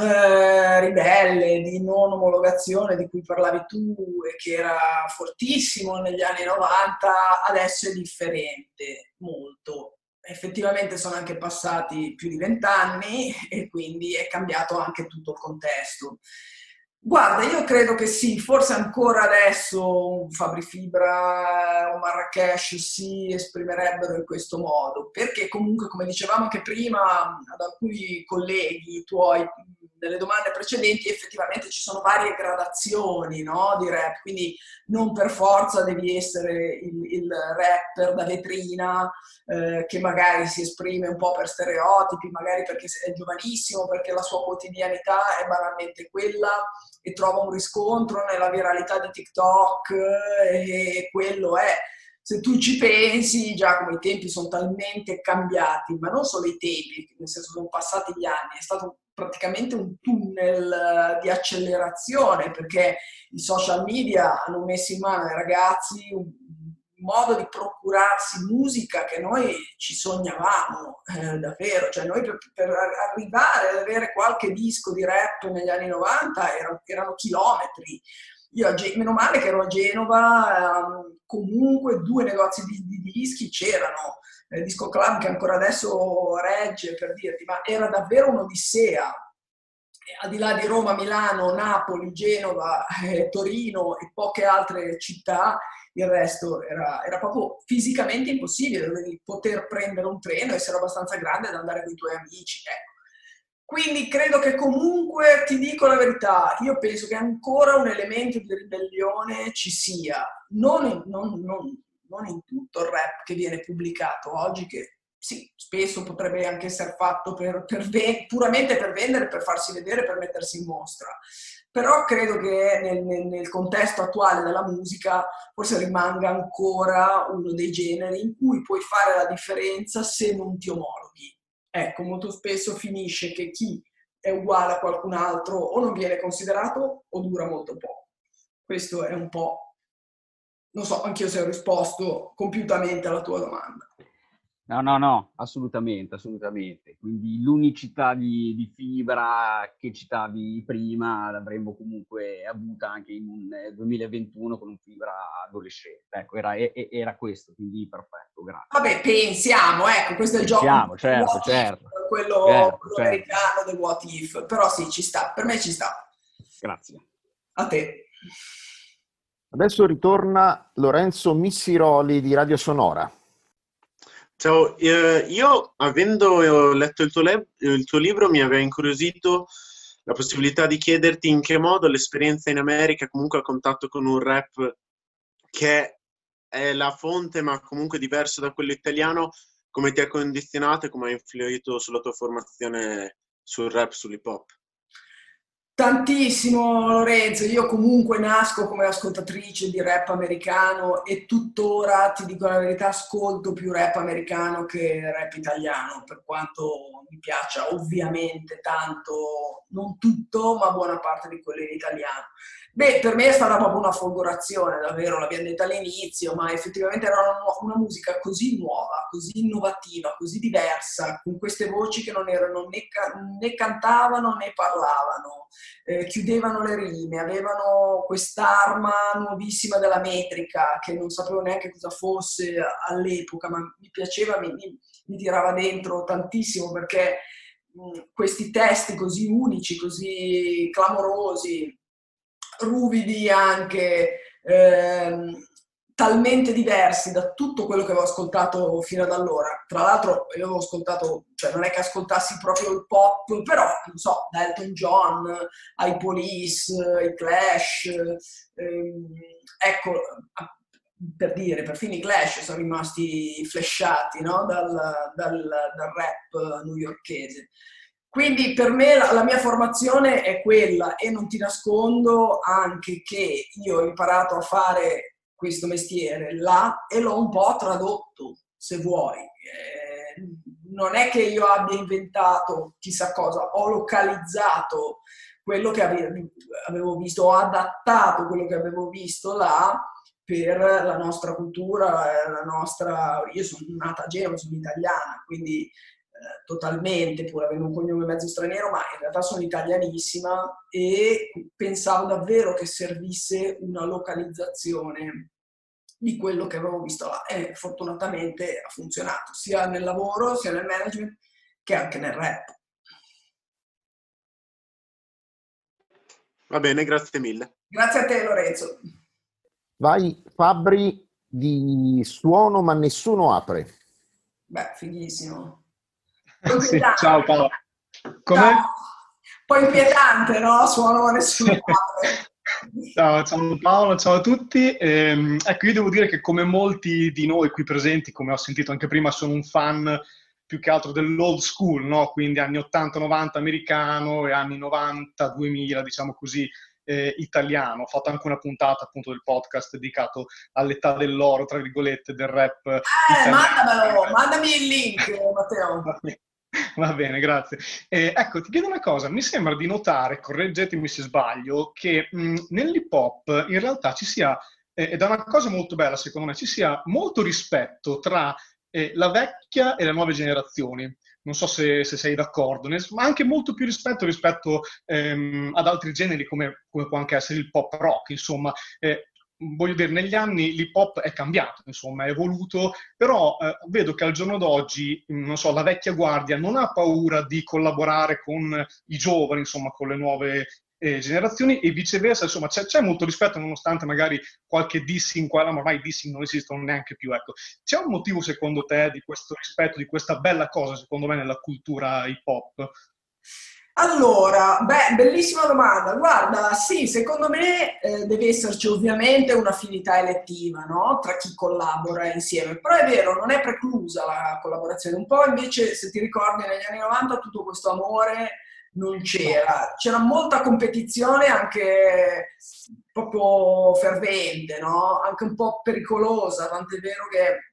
C: eh, ribelle di non omologazione di cui parlavi tu e che era fortissimo negli anni 90, adesso è differente molto. Effettivamente sono anche passati più di vent'anni e quindi è cambiato anche tutto il contesto. Guarda, io credo che sì, forse ancora adesso Fabri Fibra, un Marrakesh si esprimerebbero in questo modo, perché comunque, come dicevamo anche prima ad alcuni colleghi tuoi nelle domande precedenti, effettivamente ci sono varie gradazioni no, di rap, quindi non per forza devi essere il, il rapper da vetrina eh, che magari si esprime un po' per stereotipi, magari perché è giovanissimo, perché la sua quotidianità è banalmente quella e trova un riscontro nella viralità di TikTok eh, e quello è. Se tu ci pensi, già come i tempi sono talmente cambiati, ma non solo i tempi, nel senso sono passati gli anni, è stato praticamente un tunnel eh, di accelerazione perché i social media hanno messo in mano ai ragazzi un modo di procurarsi musica che noi ci sognavamo eh, davvero, cioè noi per, per, arrivare ad avere qualche disco di rap negli anni 90 erano, erano chilometri. Io, meno male che ero a Genova, ehm, comunque due negozi di, di dischi c'erano, il Disco Club che ancora adesso regge per dirti, ma era davvero un'odissea. Al di là di Roma, Milano, Napoli, Genova, eh, Torino e poche altre città, il resto era, era, proprio fisicamente impossibile, dovevi poter prendere un treno, essere abbastanza grande ed andare con i tuoi amici. Ecco. Quindi credo che comunque, ti dico la verità, io penso che ancora un elemento di ribellione ci sia, non non, non, non in tutto il rap che viene pubblicato oggi, che sì, spesso potrebbe anche essere fatto per, per, puramente per vendere, per farsi vedere, per mettersi in mostra però credo che nel, nel, nel, contesto attuale della musica forse rimanga ancora uno dei generi in cui puoi fare la differenza se non ti omologhi. Ecco, molto spesso finisce che chi è uguale a qualcun altro o non viene considerato o dura molto poco. Questo è un po', non so, anch'io se ho risposto compiutamente alla tua domanda.
J: No, no, no, assolutamente, assolutamente. Quindi l'unicità di, di, fibra che citavi prima l'avremmo comunque avuta anche in un 2021 eh, con un fibra adolescente. Ecco, era, era questo, quindi perfetto, grazie.
C: Vabbè, pensiamo, ecco, questo è il
J: pensiamo,
C: gioco.
J: Certo, certo.
C: If, quello,
J: certo,
C: quello
J: certo.
C: americano del what if, però sì, ci sta, per me ci sta.
J: Grazie.
C: A te.
D: Adesso ritorna Lorenzo Missiroli di Radio Sonora.
K: Ciao, eh, io avendo letto il tuo, le- il tuo, libro mi aveva incuriosito la possibilità di chiederti in che modo l'esperienza in America, comunque a contatto con un rap che è la fonte ma comunque diverso da quello italiano, come ti ha condizionato e come ha influito sulla tua formazione sul rap, sull'hip hop?
C: Tantissimo Lorenzo, io comunque nasco come ascoltatrice di rap americano e tuttora, ti dico la verità, ascolto più rap americano che rap italiano, per quanto mi piaccia ovviamente tanto, non tutto, ma buona parte di quello in italiano. Beh, per me è stata proprio una folgorazione, davvero, l'abbiamo detto all'inizio, ma effettivamente era una, musica così nuova, così innovativa, così diversa, con queste voci che non erano né, né cantavano né parlavano, eh, chiudevano le rime, avevano quest'arma nuovissima della metrica, che non sapevo neanche cosa fosse all'epoca, ma mi piaceva, mi, mi, tirava dentro tantissimo perché questi testi così unici, così clamorosi, ruvidi anche, ehm, talmente diversi da tutto quello che avevo ascoltato fino ad allora. Tra l'altro io avevo ascoltato, cioè non è che ascoltassi proprio il pop, però non so, da Elton John ai Police, ai Clash, ehm, ecco, per dire, perfino i Clash sono rimasti flashati no? dal, dal, dal rap newyorkese. Quindi per me la, la, mia formazione è quella e non ti nascondo anche che io ho imparato a fare questo mestiere là e l'ho un po' tradotto, se vuoi. Eh, non è che io abbia inventato chissà cosa, ho localizzato quello che avevo visto, ho adattato quello che avevo visto là per la nostra cultura, la nostra... Io sono nata a Genova, sono italiana, quindi totalmente, pur avendo un cognome mezzo straniero, ma in realtà sono italianissima e pensavo davvero che servisse una localizzazione di quello che avevo visto là e fortunatamente ha funzionato sia nel lavoro, sia nel management che anche nel rap.
K: Va bene, grazie mille.
C: Grazie a te Lorenzo.
D: Vai Fabri di suono ma nessuno apre.
C: Beh, fighissimo.
L: Sì, ciao Paolo.
C: Come? Ciao. Poi inquietante, no? Suono nessuno.
L: ciao, ciao Paolo, ciao a tutti. Eh, ecco, io devo dire che come molti di noi qui presenti, come ho sentito anche prima, sono un fan più che altro dell'old school, no? quindi anni 80-90 americano e anni 90-2000, diciamo così, eh, italiano. Ho fatto anche una puntata appunto del podcast dedicato all'età dell'oro, tra virgolette, del rap.
C: Eh, mandamelo, mandami il link, Matteo. [laughs]
L: Va bene, grazie. Eh, ecco, ti chiedo una cosa, mi sembra di notare, correggetemi se sbaglio, che mh, nell'hip hop in realtà ci sia, eh, ed è una cosa molto bella secondo me, ci sia molto rispetto tra eh, la vecchia e le nuove generazioni. Non so se, se sei d'accordo, ma anche molto più rispetto rispetto ehm, ad altri generi come, come, può anche essere il pop rock, insomma. Voglio dire, negli anni l'hip hop è cambiato, insomma, è evoluto, però eh, vedo che al giorno d'oggi, non so, la vecchia guardia non ha paura di collaborare con i giovani, insomma, con le nuove eh, generazioni e viceversa, insomma, c'è, c'è, molto rispetto nonostante magari qualche dissing qua, ma ormai i dissing non esistono neanche più, ecco. C'è un motivo secondo te di questo rispetto, di questa bella cosa, secondo me, nella cultura hip hop?
C: Allora, beh, bellissima domanda. Guarda, sì, secondo me eh, deve esserci ovviamente un'affinità elettiva, no? Tra chi collabora insieme. Però è vero, non è preclusa la collaborazione. Un po' invece, se ti ricordi, negli anni 90 tutto questo amore non c'era. C'era molta competizione anche proprio fervente, no? anche un po' pericolosa, tant'è vero che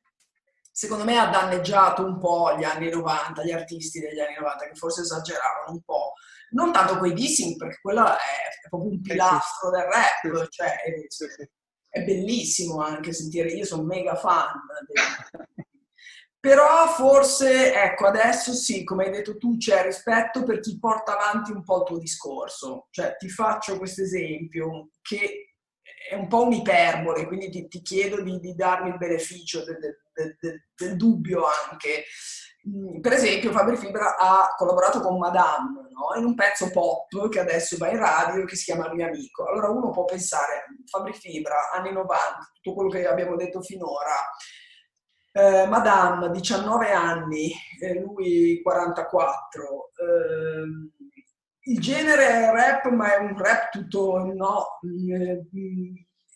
C: secondo me ha danneggiato un po' gli anni 90, gli artisti degli anni 90 che forse esageravano un po'. Non tanto quei dissing, perché quello è, è proprio un pilastro del rap, cioè è, è bellissimo anche sentire, io sono mega fan. [laughs] Però forse, ecco, adesso sì, come hai detto tu, c'è rispetto per chi porta avanti un po' il tuo discorso. Cioè, ti faccio questo esempio, che è un po' un'iperbole, quindi ti, ti chiedo di, di, darmi il beneficio del, del, del, del dubbio anche. Mm, per esempio, Fabri Fibra ha collaborato con Madame no? in un pezzo pop che adesso va in radio che si chiama Il mio amico. Allora uno può pensare, Fabri Fibra, anni 90, tutto quello che abbiamo detto finora, eh, Madame, 19 anni, eh, lui 44. Eh, il genere è rap, ma è un rap tutto no, eh,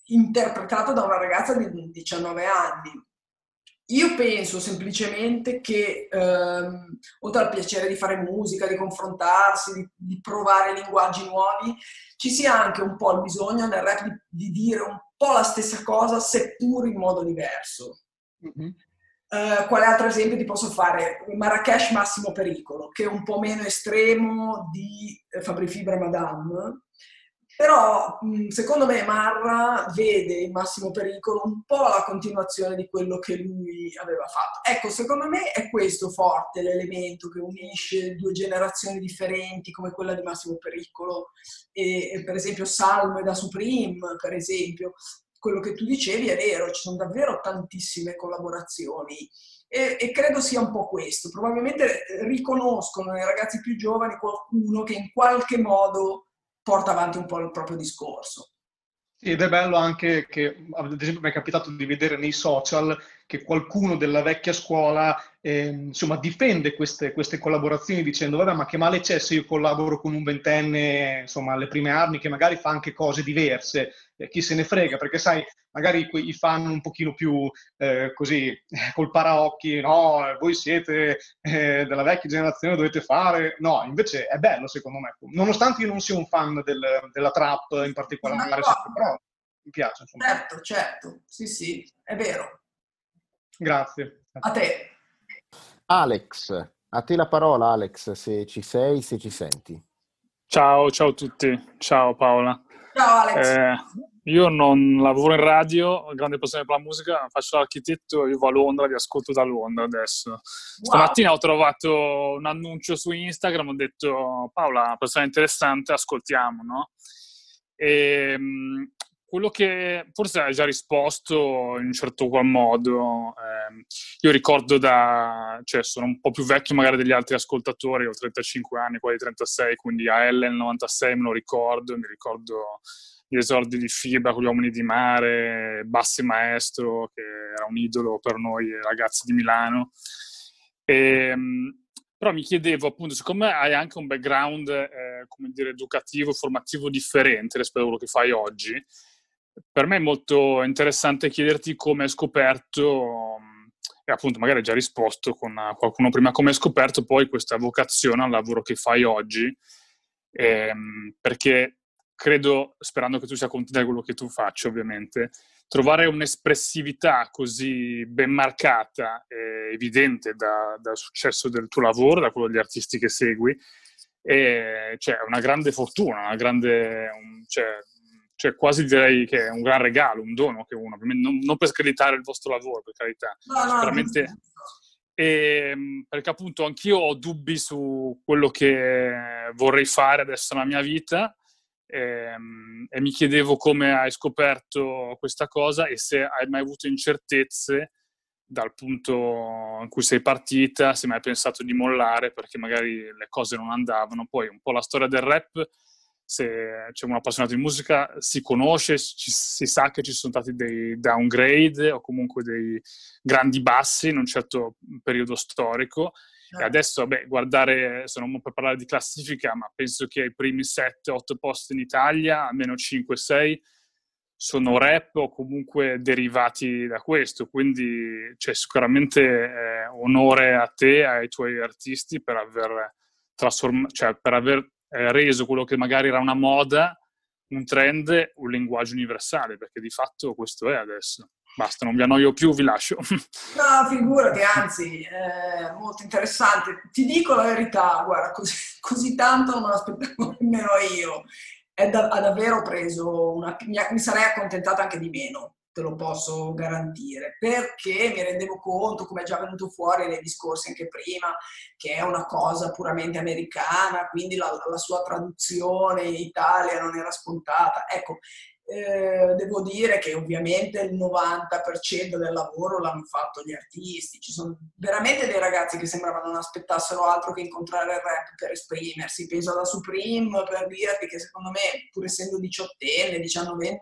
C: interpretato da una ragazza di 19 anni. Io penso semplicemente che, ehm, oltre al piacere di fare musica, di confrontarsi, di, di, provare linguaggi nuovi, ci sia anche un po' il bisogno nel rap di, di dire un po' la stessa cosa, seppur in modo diverso. Mm-hmm. Uh, quale altro esempio ti posso fare? Marrakesh Massimo Pericolo, che è un po' meno estremo di eh, Fabri Fibra Madame, però secondo me Marra vede in Massimo Pericolo un po' la continuazione di quello che lui aveva fatto. Ecco, secondo me è questo forte l'elemento che unisce due generazioni differenti come quella di Massimo Pericolo e, e per esempio Salmo e da Supreme, per esempio, quello che tu dicevi è vero, ci sono davvero tantissime collaborazioni e, e, credo sia un po' questo. Probabilmente riconoscono nei ragazzi più giovani qualcuno che in qualche modo porta avanti un po' il proprio discorso.
L: Ed è bello anche che, ad esempio, mi è capitato di vedere nei social che qualcuno della vecchia scuola eh, insomma, difende queste, queste, collaborazioni dicendo vabbè ma che male c'è se io collaboro con un ventenne insomma alle prime armi che magari fa anche cose diverse. Eh, chi se ne frega perché sai magari i fan un pochino più eh, così [laughs] col paraocchi no voi siete eh, della vecchia generazione dovete fare no invece è bello secondo me. Nonostante io non sia un fan del, della trap in particolare però mi piace insomma.
C: certo certo. Sì sì è vero
L: Grazie.
C: A te.
D: Alex, a te la parola Alex, se ci sei, se ci senti.
M: Ciao, ciao a tutti. Ciao Paola.
C: Ciao Alex.
M: Eh, io non lavoro in radio, ho grande passione per la musica, faccio l'architetto, vivo a Londra, vi ascolto da Londra adesso. Wow. Stamattina ho trovato un annuncio su Instagram, ho detto Paola, una persona interessante, ascoltiamo, no? E, ehm, quello che forse hai già risposto in un certo qual modo, eh, io ricordo da, cioè sono un po' più vecchio magari degli altri ascoltatori, ho 35 anni, quasi 36, quindi a nel 96 me lo ricordo, mi ricordo gli esordi di Fibra con gli uomini di mare, Bassi Maestro, che era un idolo per noi ragazzi di Milano. E, ehm, però mi chiedevo appunto, siccome hai anche un background, eh, come dire, educativo, formativo differente rispetto a quello che fai oggi, per me è molto interessante chiederti come hai scoperto, e appunto magari hai già risposto con qualcuno prima, come hai scoperto poi questa vocazione al lavoro che fai oggi, ehm, perché credo, sperando che tu sia contenta di quello che tu facci ovviamente, trovare un'espressività così ben marcata e evidente da, dal successo del tuo lavoro, da quello degli artisti che segui, è cioè, una grande fortuna, una grande, un, cioè, cioè quasi direi che è un gran regalo, un dono che uno, non, non per screditare il vostro lavoro, per carità, no, no, veramente... E, ehm, perché appunto anch'io ho dubbi su quello che vorrei fare adesso nella mia vita e, ehm, e mi chiedevo come hai scoperto questa cosa e se hai mai avuto incertezze dal punto in cui sei partita, se mai hai pensato di mollare perché magari le cose non andavano. Poi un po' la storia del rap se c'è un appassionato di musica si conosce, ci, si sa che ci sono stati dei downgrade o comunque dei grandi bassi in un certo periodo storico. E adesso, beh, guardare, se non per parlare di classifica, ma penso che i primi 7-8 posti in Italia, almeno 5-6, sono rap o comunque derivati da questo. Quindi c'è sicuramente eh, onore a te, ai tuoi artisti per aver trasform- cioè per aver eh, reso quello che magari era una moda, un trend, un linguaggio universale, perché di fatto questo è adesso. Basta, non vi annoio più, vi lascio. [laughs]
C: No, figurati, anzi, è molto interessante. Ti dico la verità, guarda, così, così tanto non me l'aspettavo [laughs] nemmeno io. Da, ha davvero preso una... Mi sarei accontentata anche di meno, te lo posso garantire, perché mi rendevo conto, come è già venuto fuori nei discorsi anche prima, che è una cosa puramente americana, quindi la, la sua traduzione in Italia non era scontata. Ecco, eh, devo dire che ovviamente il 90% del lavoro l'hanno fatto gli artisti. Ci sono veramente dei ragazzi che sembrava non aspettassero altro che incontrare il rap per esprimersi. Penso alla Supreme per dirti che secondo me, pur essendo diciottenne, diciannovenne,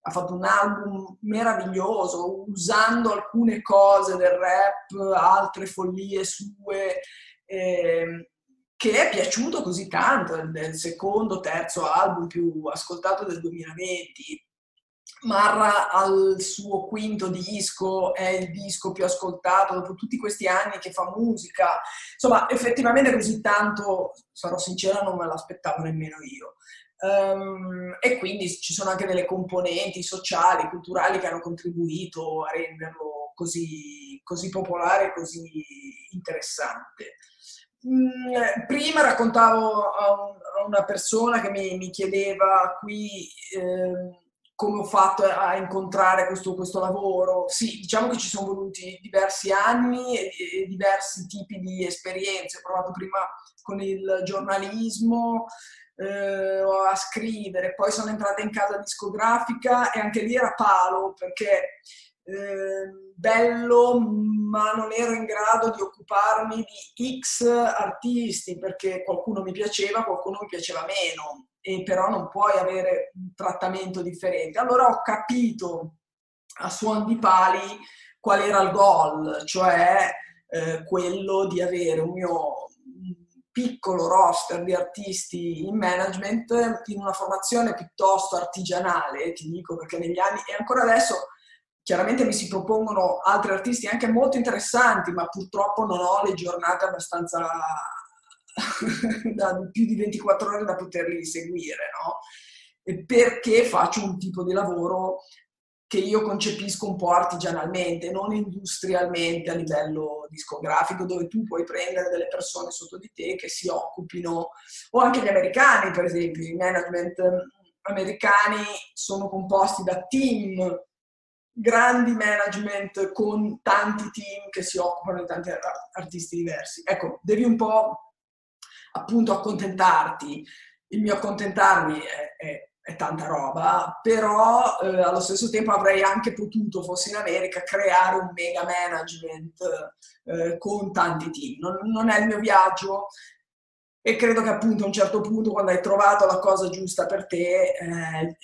C: ha fatto un album meraviglioso, usando alcune cose del rap, altre follie sue. Eh, che è piaciuto così tanto, è il secondo, terzo album più ascoltato del 2020. Marra al suo quinto disco, è il disco più ascoltato dopo tutti questi anni che fa musica. Insomma, effettivamente così tanto, sarò sincera, non me l'aspettavo nemmeno io. Um, e quindi ci sono anche delle componenti sociali, culturali che hanno contribuito a renderlo così, così popolare e così interessante. Mm, prima raccontavo a, una persona che mi, mi chiedeva qui eh, come ho fatto a incontrare questo, questo, lavoro. Sì, diciamo che ci sono voluti diversi anni e, e diversi tipi di esperienze. Ho provato prima con il giornalismo, eh, a scrivere, poi sono entrata in casa discografica e anche lì era palo perché eh, bello, ma non ero in grado di occuparmi di X artisti perché qualcuno mi piaceva, qualcuno mi piaceva meno, e però non puoi avere un trattamento differente. Allora ho capito a suon di pali qual era il goal, cioè eh, quello di avere un mio piccolo roster di artisti in management in una formazione piuttosto artigianale, ti dico perché negli anni e ancora adesso chiaramente mi si propongono altri artisti anche molto interessanti, ma purtroppo non ho le giornate abbastanza [laughs] da più di 24 ore da poterli seguire, no? Perché faccio un tipo di lavoro che io concepisco un po' artigianalmente, non industrialmente a livello discografico, dove tu puoi prendere delle persone sotto di te che si occupino, o anche gli americani, per esempio, i management americani sono composti da team grandi management con tanti team che si occupano di tanti artisti diversi. Ecco, devi un po' appunto accontentarti. Il mio accontentarmi è, è, è tanta roba, però eh, allo stesso tempo avrei anche potuto, fossi in America, creare un mega management eh, con tanti team. Non, non è il mio viaggio, e credo che appunto a un certo punto quando hai trovato la cosa giusta per te eh,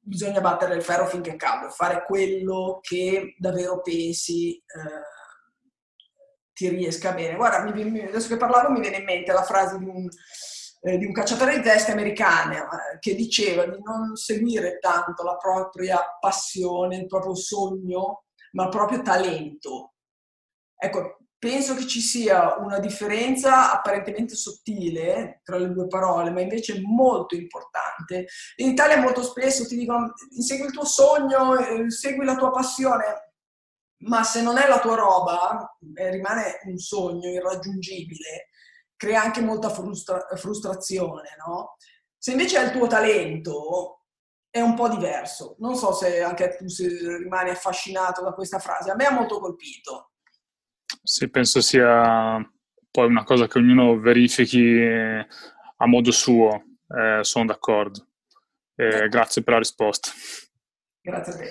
C: bisogna battere il ferro finché è caldo, fare quello che davvero pensi eh, ti riesca bene. Guarda, mi, adesso che parlavo mi viene in mente la frase di un, eh, di un cacciatore di teste americano eh, che diceva di non seguire tanto la propria passione, il proprio sogno, ma il proprio talento. Ecco, penso che ci sia una differenza apparentemente sottile tra le due parole, ma invece molto importante. In Italia molto spesso ti dicono segui il tuo sogno, eh, segui la tua passione, ma se non è la tua roba, eh, rimane un sogno irraggiungibile, crea anche molta frustra- frustrazione, no? Se invece è il tuo talento, è un po' diverso. Non so se anche tu rimani affascinato da questa frase, a me ha molto colpito.
M: Sì, penso sia poi una cosa che ognuno verifichi a modo suo, eh, sono d'accordo. Eh, grazie per la risposta.
C: Grazie a te.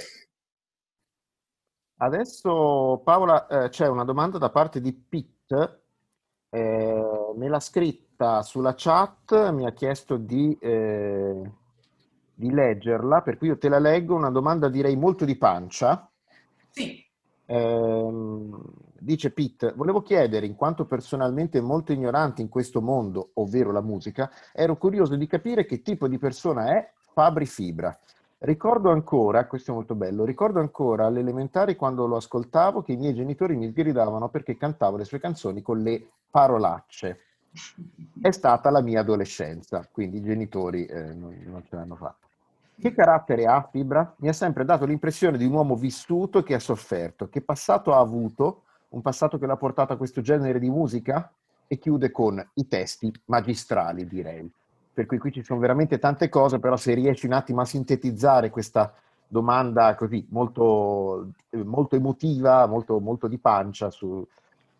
D: Adesso Paola eh, c'è una domanda da parte di Pete, eh, me l'ha scritta sulla chat, mi ha chiesto di, eh, di leggerla, per cui io te la leggo, una domanda direi molto di pancia.
C: Sì.
D: Ehm, dice Pete, volevo chiedere, in quanto personalmente molto ignorante in questo mondo, ovvero la musica, ero curioso di capire che tipo di persona è Fabri Fibra. Ricordo ancora, questo è molto bello, ricordo ancora all'elementare quando lo ascoltavo che i miei genitori mi sgridavano perché cantavo le sue canzoni con le parolacce. è stata la mia adolescenza, quindi i genitori eh, non, non ce l'hanno fatta. Che carattere ha Fibra? Mi ha sempre dato l'impressione di un uomo vissuto che ha sofferto. Che passato ha avuto? Un passato che l'ha portato a questo genere di musica? E chiude con i testi magistrali, direi. Per cui qui ci sono veramente tante cose, però se riesci un attimo a sintetizzare questa domanda così molto, molto emotiva, molto, molto di pancia su,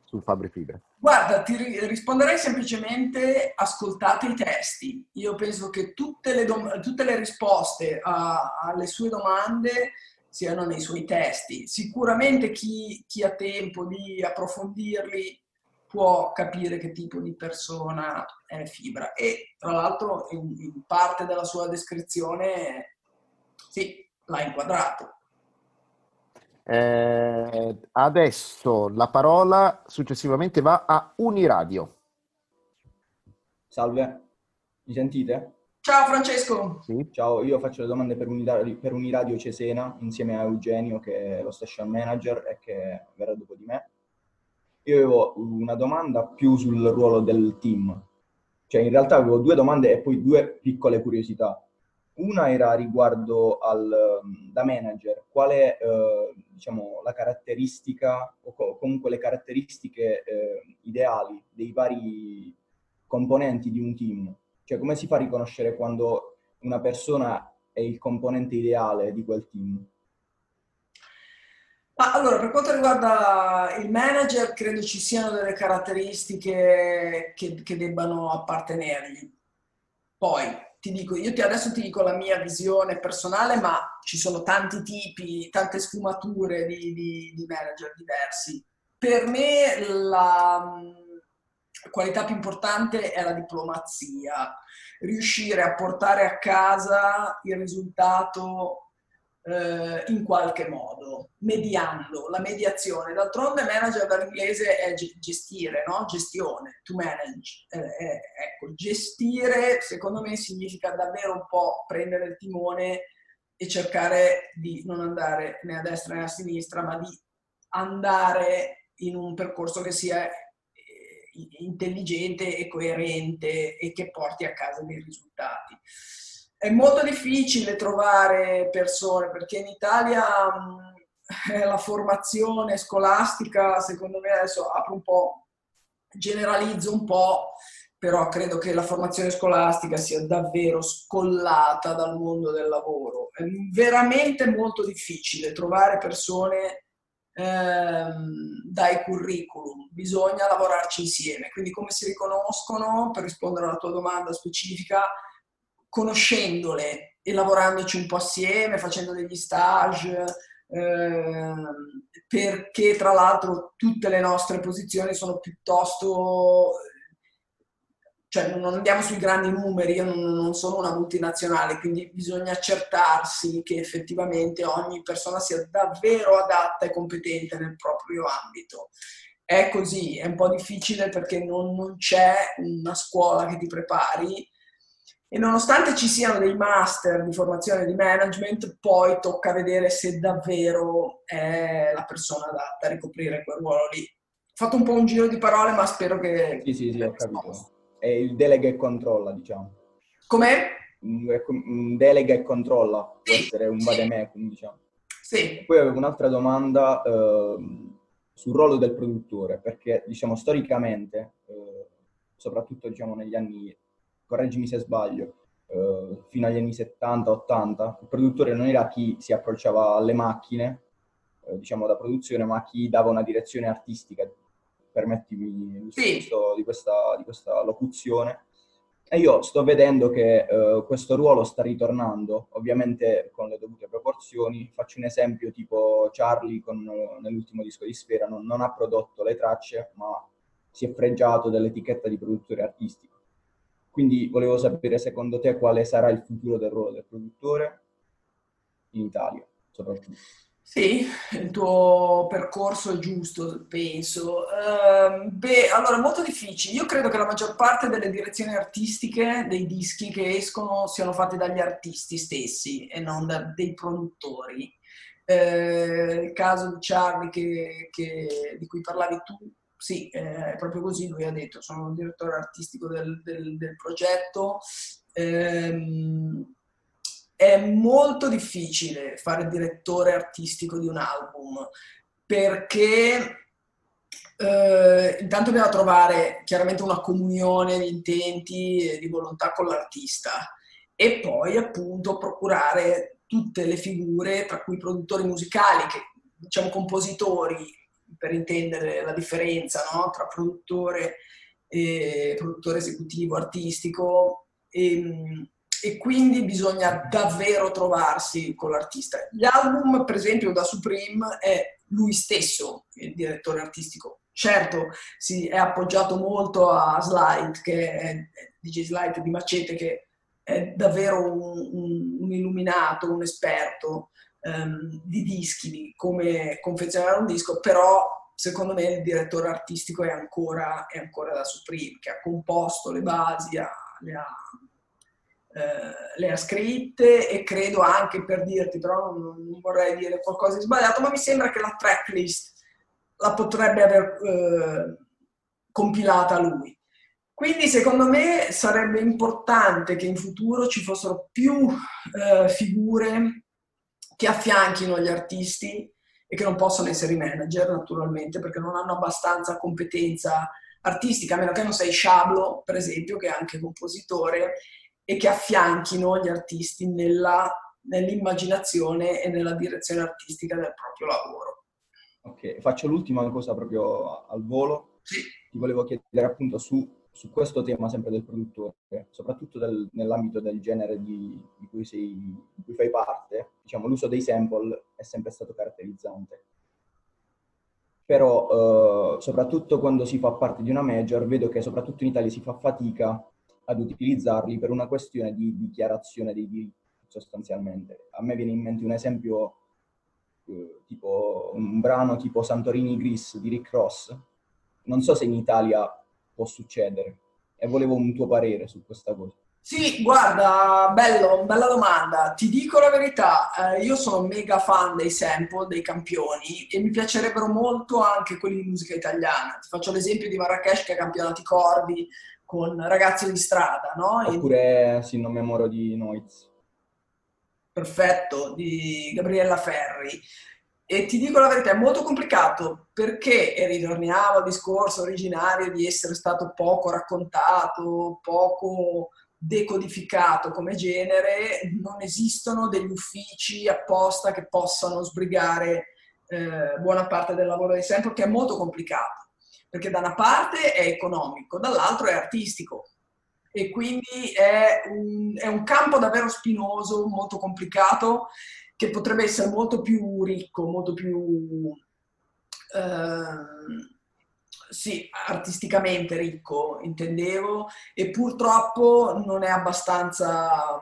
D: sul Fabri Fibra.
C: Guarda, ti risponderei semplicemente ascoltate i testi. Io penso che tutte le, dom- tutte le risposte a- alle sue domande siano nei suoi testi. Sicuramente chi, chi ha tempo di approfondirli può capire che tipo di persona è Fibra. E tra l'altro in, in parte della sua descrizione sì, l'ha inquadrato.
D: Eh, adesso la parola successivamente va a Uniradio.
N: Salve, mi sentite?
C: Ciao Francesco.
D: Sì.
N: Ciao, io faccio le domande per Uniradio, per Uniradio Cesena insieme a Eugenio che è lo station manager e che verrà dopo di me. Io avevo una domanda più sul ruolo del team. Cioè in realtà avevo due domande e poi due piccole curiosità. Una era riguardo al, ehm, da manager, qual è eh, diciamo, la caratteristica o co- comunque le caratteristiche eh, ideali dei vari componenti di un team? Cioè come si fa a riconoscere quando una persona è il componente ideale di quel team?
C: Ma allora, per quanto riguarda il manager, credo ci siano delle caratteristiche che, che debbano appartenergli. Poi, ti dico, io ti, adesso ti dico la mia visione personale, ma ci sono tanti tipi, tante sfumature di, di, di manager diversi. Per me la qualità più importante è la diplomazia, riuscire a portare a casa il risultato eh, in qualche modo, mediando, la mediazione. D'altronde manager dall'inglese è gestire, no? gestione, to manage. Eh, eh, ecco, gestire secondo me significa davvero un po' prendere il timone e cercare di non andare né a destra né a sinistra, ma di andare in un percorso che sia eh, intelligente e coerente e che porti a casa dei risultati. È molto difficile trovare persone perché in Italia mh, [laughs] la formazione scolastica, secondo me adesso apro un po', generalizzo un po', però credo che la formazione scolastica sia davvero scollata dal mondo del lavoro. È veramente molto difficile trovare persone ehm, dai curriculum, bisogna lavorarci insieme. Quindi come si riconoscono, per rispondere alla tua domanda specifica, conoscendole e lavorandoci un po' assieme, facendo degli stage, eh, perché tra l'altro tutte le nostre posizioni sono piuttosto cioè non andiamo sui grandi numeri, io non, sono una multinazionale, quindi bisogna accertarsi che effettivamente ogni persona sia davvero adatta e competente nel proprio ambito. È così, è un po' difficile perché non, non c'è una scuola che ti prepari e nonostante ci siano dei master di formazione di management, poi tocca vedere se davvero è la persona adatta a ricoprire quel ruolo lì. Ho fatto un po' un giro di parole, ma spero che...
N: Sì, sì, sì, ho capito. È il delega e controlla, diciamo.
C: Com'è?
N: Un delega e controlla, può essere un vademecum, diciamo.
C: Sì.
N: Poi avevo un'altra domanda eh, sul ruolo del produttore, perché, diciamo, storicamente, eh, soprattutto, diciamo, negli anni correggimi se sbaglio, eh, fino agli anni 70-80, il produttore non era chi si approcciava alle macchine, eh, diciamo da produzione, ma chi dava una direzione artistica, permettimi l'uso sì. di, questa, di questa locuzione. E io sto vedendo che eh, questo ruolo sta ritornando, ovviamente con le dovute proporzioni. Faccio un esempio tipo Charlie con, nell'ultimo disco di Sfera non, non ha prodotto le tracce, ma si è fregiato dell'etichetta di produttore artistico. Quindi volevo sapere secondo te quale sarà il futuro del ruolo del produttore in Italia, soprattutto.
C: Sì, il tuo percorso è giusto, penso. Uh, beh, allora, molto difficile. Io credo che la maggior parte delle direzioni artistiche dei dischi che escono siano fatte dagli artisti stessi e non da dei produttori. Uh, il caso di Charlie che, che, di cui parlavi tu sì, eh, è proprio così, lui ha detto, sono il direttore artistico del, del, del progetto. Ehm, è molto difficile fare direttore artistico di un album perché eh, intanto bisogna trovare chiaramente una comunione di intenti e di volontà con l'artista e poi appunto procurare tutte le figure, tra cui produttori musicali, che diciamo compositori, per intendere la differenza no? tra produttore, e, produttore esecutivo, artistico, e, ehm, e, quindi bisogna davvero trovarsi con l'artista. Gli album, per esempio, da Supreme è lui stesso il direttore artistico. Certo, si è appoggiato molto a Slide, che è DJ Slide di Macete, che è davvero un, un, un illuminato, un esperto um, di dischi, di come confezionare un disco, però secondo me il direttore artistico è ancora, è ancora da Supreme, che ha composto le basi, ha, le, ha, eh, le, ha, scritte e credo anche per dirti, però non, non, vorrei dire qualcosa di sbagliato, ma mi sembra che la tracklist la potrebbe aver eh, compilata lui. Quindi secondo me sarebbe importante che in futuro ci fossero più eh, figure che affianchino gli artisti e che non possono essere i manager naturalmente perché non hanno abbastanza competenza artistica, a meno che non sei Sciablo, per esempio, che è anche compositore, e che affianchino gli artisti nella, nell'immaginazione e nella direzione artistica del proprio lavoro.
N: Ok, faccio l'ultima cosa proprio al volo. Sì. Ti volevo chiedere appunto su su questo tema sempre del produttore, soprattutto del, nell'ambito del genere di, di, cui sei, di, cui fai parte, diciamo, l'uso dei sample è sempre stato caratterizzante. Però, eh, soprattutto quando si fa parte di una major, vedo che soprattutto in Italia si fa fatica ad utilizzarli per una questione di dichiarazione dei diritti, sostanzialmente. A me viene in mente un esempio, eh, tipo un brano tipo Santorini Gris di Rick Ross. Non so se in Italia può succedere. E volevo un tuo parere su questa cosa.
C: Sì, guarda, bello, bella domanda. Ti dico la verità, eh, io sono mega fan dei sample, dei campioni e mi piacerebbero molto anche quelli di musica italiana. Ti faccio l'esempio di Marrakesh che ha campionato i cordi con ragazzi di strada, no?
N: Oppure, sì, non memoro di Noiz.
C: Perfetto, di Gabriella Ferri. E ti dico la verità, è molto complicato perché, e ritorniamo al discorso originario di essere stato poco raccontato, poco decodificato come genere, non esistono degli uffici apposta che possano sbrigare eh, buona parte del lavoro di sempre, che è molto complicato, perché da una parte è economico, dall'altro è artistico. E quindi è un, è un campo davvero spinoso, molto complicato che potrebbe essere molto più ricco, molto più eh, sì, artisticamente ricco, intendevo, e purtroppo non è abbastanza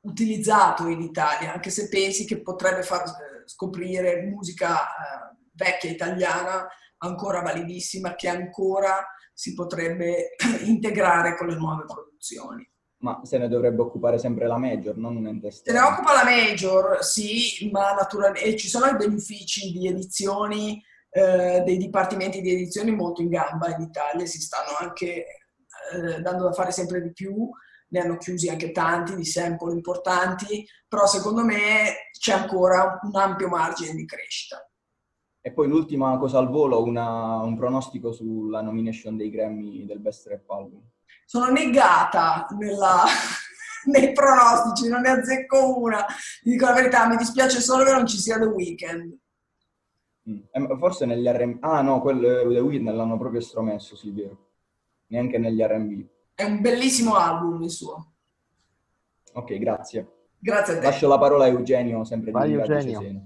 C: utilizzato in Italia, anche se pensi che potrebbe far eh, scoprire musica eh, vecchia italiana ancora validissima che ancora si potrebbe [clears throat] integrare con le nuove produzioni
N: ma se ne dovrebbe occupare sempre la major, non un ente
C: Se ne occupa la major, sì, ma naturalmente ci sono degli uffici di edizioni, eh, dei dipartimenti di edizioni molto in gamba in Italia, si stanno anche eh, dando da fare sempre di più, ne hanno chiusi anche tanti di sample importanti, però secondo me c'è ancora un ampio margine di crescita.
N: E poi l'ultima cosa al volo, una, un pronostico sulla nomination dei Grammy del Best Rap Album
C: sono negata nella, [laughs] nei pronostici, non ne azzecco una. Ti dico la verità, mi dispiace solo che non ci sia The Weeknd.
N: Mm. Eh, forse negli R&B... Ah no, quello The Weeknd l'hanno proprio estromesso, sì, vero. Neanche negli R&B.
C: È un bellissimo album il suo.
N: Ok, grazie.
C: Grazie a te.
N: Lascio la parola a Eugenio, sempre
D: Vai, di Eugenio.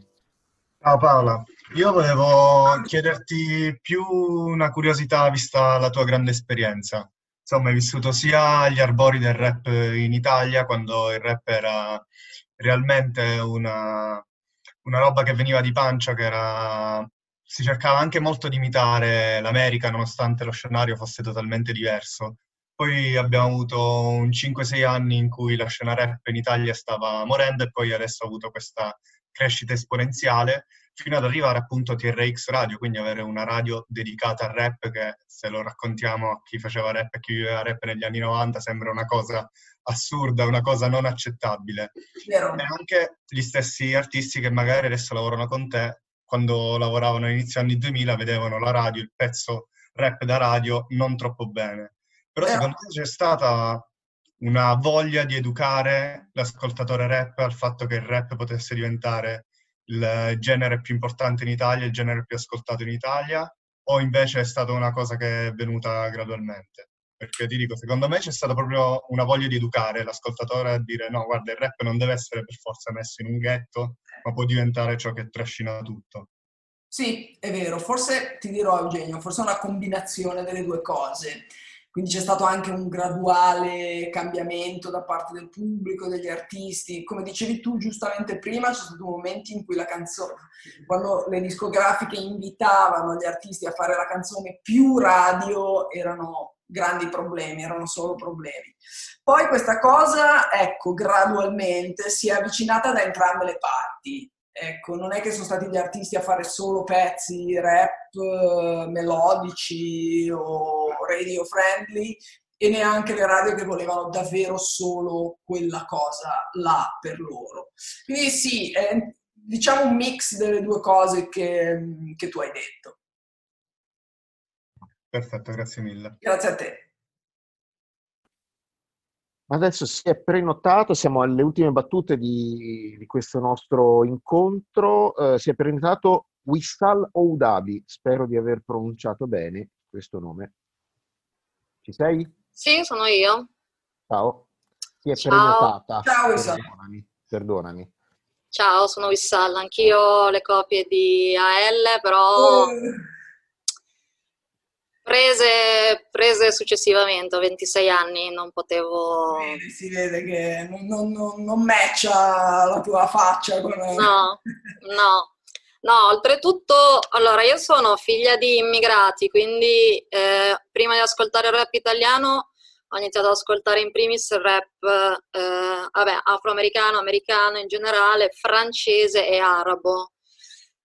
O: Ciao Paola, io volevo chiederti più una curiosità vista la tua grande esperienza insomma, hai vissuto sia gli arbori del rap in Italia, quando il rap era realmente una, una roba che veniva di pancia, che era, si cercava anche molto di imitare l'America, nonostante lo scenario fosse totalmente diverso. Poi abbiamo avuto un 5-6 anni in cui la scena rap in Italia stava morendo e poi adesso ha avuto questa crescita esponenziale fino ad arrivare appunto a TRX Radio, quindi avere una radio dedicata al rap che se lo raccontiamo a chi faceva rap e chi viveva rap negli anni 90 sembra una cosa assurda, una cosa non accettabile.
C: Vero.
O: E anche gli stessi artisti che magari adesso lavorano con te, quando lavoravano all'inizio anni 2000 vedevano la radio, il pezzo rap da radio non troppo bene. Però
C: Vero.
O: secondo me c'è stata una voglia di educare l'ascoltatore rap al fatto che il rap potesse diventare il genere più importante in Italia, il genere più ascoltato in Italia, o invece è stata una cosa che è venuta gradualmente? Perché ti dico, secondo me c'è stata proprio una voglia di educare l'ascoltatore a dire no, guarda, il rap non deve essere per forza messo in un ghetto, ma può diventare ciò che trascina tutto.
C: Sì, è vero, forse ti dirò Eugenio, forse è una combinazione delle due cose. Quindi c'è stato anche un graduale cambiamento da parte del pubblico, degli artisti. Come dicevi tu giustamente prima, ci sono stati momenti in cui la canzone, quando le discografiche invitavano gli artisti a fare la canzone più radio, erano grandi problemi, erano solo problemi. Poi questa cosa, ecco, gradualmente si è avvicinata da entrambe le parti. Ecco, non è che sono stati gli artisti a fare solo pezzi rap eh, melodici o radio friendly e neanche le radio che volevano davvero solo quella cosa là per loro. Quindi sì, è diciamo un mix delle due cose che, che tu hai detto.
O: Perfetto, grazie mille.
C: Grazie a te.
D: Adesso si è prenotato, siamo alle ultime battute di, di questo nostro incontro. Eh, si è prenotato Wissal Oudabi, spero di aver pronunciato bene questo nome. Ci sei?
P: Sì, sono io.
D: Ciao. Si è
P: Ciao.
D: prenotata.
C: Ciao, Wissal.
D: Perdonami, perdonami.
P: Ciao, sono Wissal, anch'io ho le copie di AL, però prese, prese successivamente, ho 26 anni, non potevo...
C: Si vede che non, non, non, non matcha la tua faccia con...
P: No, no. No, oltretutto, allora io sono figlia di immigrati, quindi eh, prima di ascoltare il rap italiano ho iniziato ad ascoltare in primis il rap eh, vabbè, afroamericano, americano in generale, francese e arabo.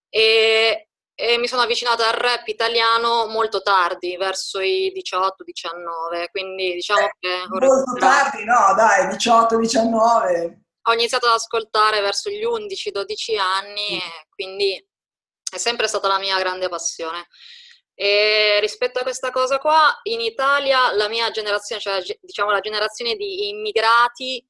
P: E, e mi sono avvicinata al rap italiano molto tardi, verso i 18-19, quindi diciamo che... ho
C: Molto tardi, no, dai, 18-19.
P: ho iniziato ad ascoltare verso gli 11-12 anni e quindi è sempre stata la mia grande passione. E rispetto a questa cosa qua, in Italia la mia generazione, cioè diciamo la generazione di immigrati,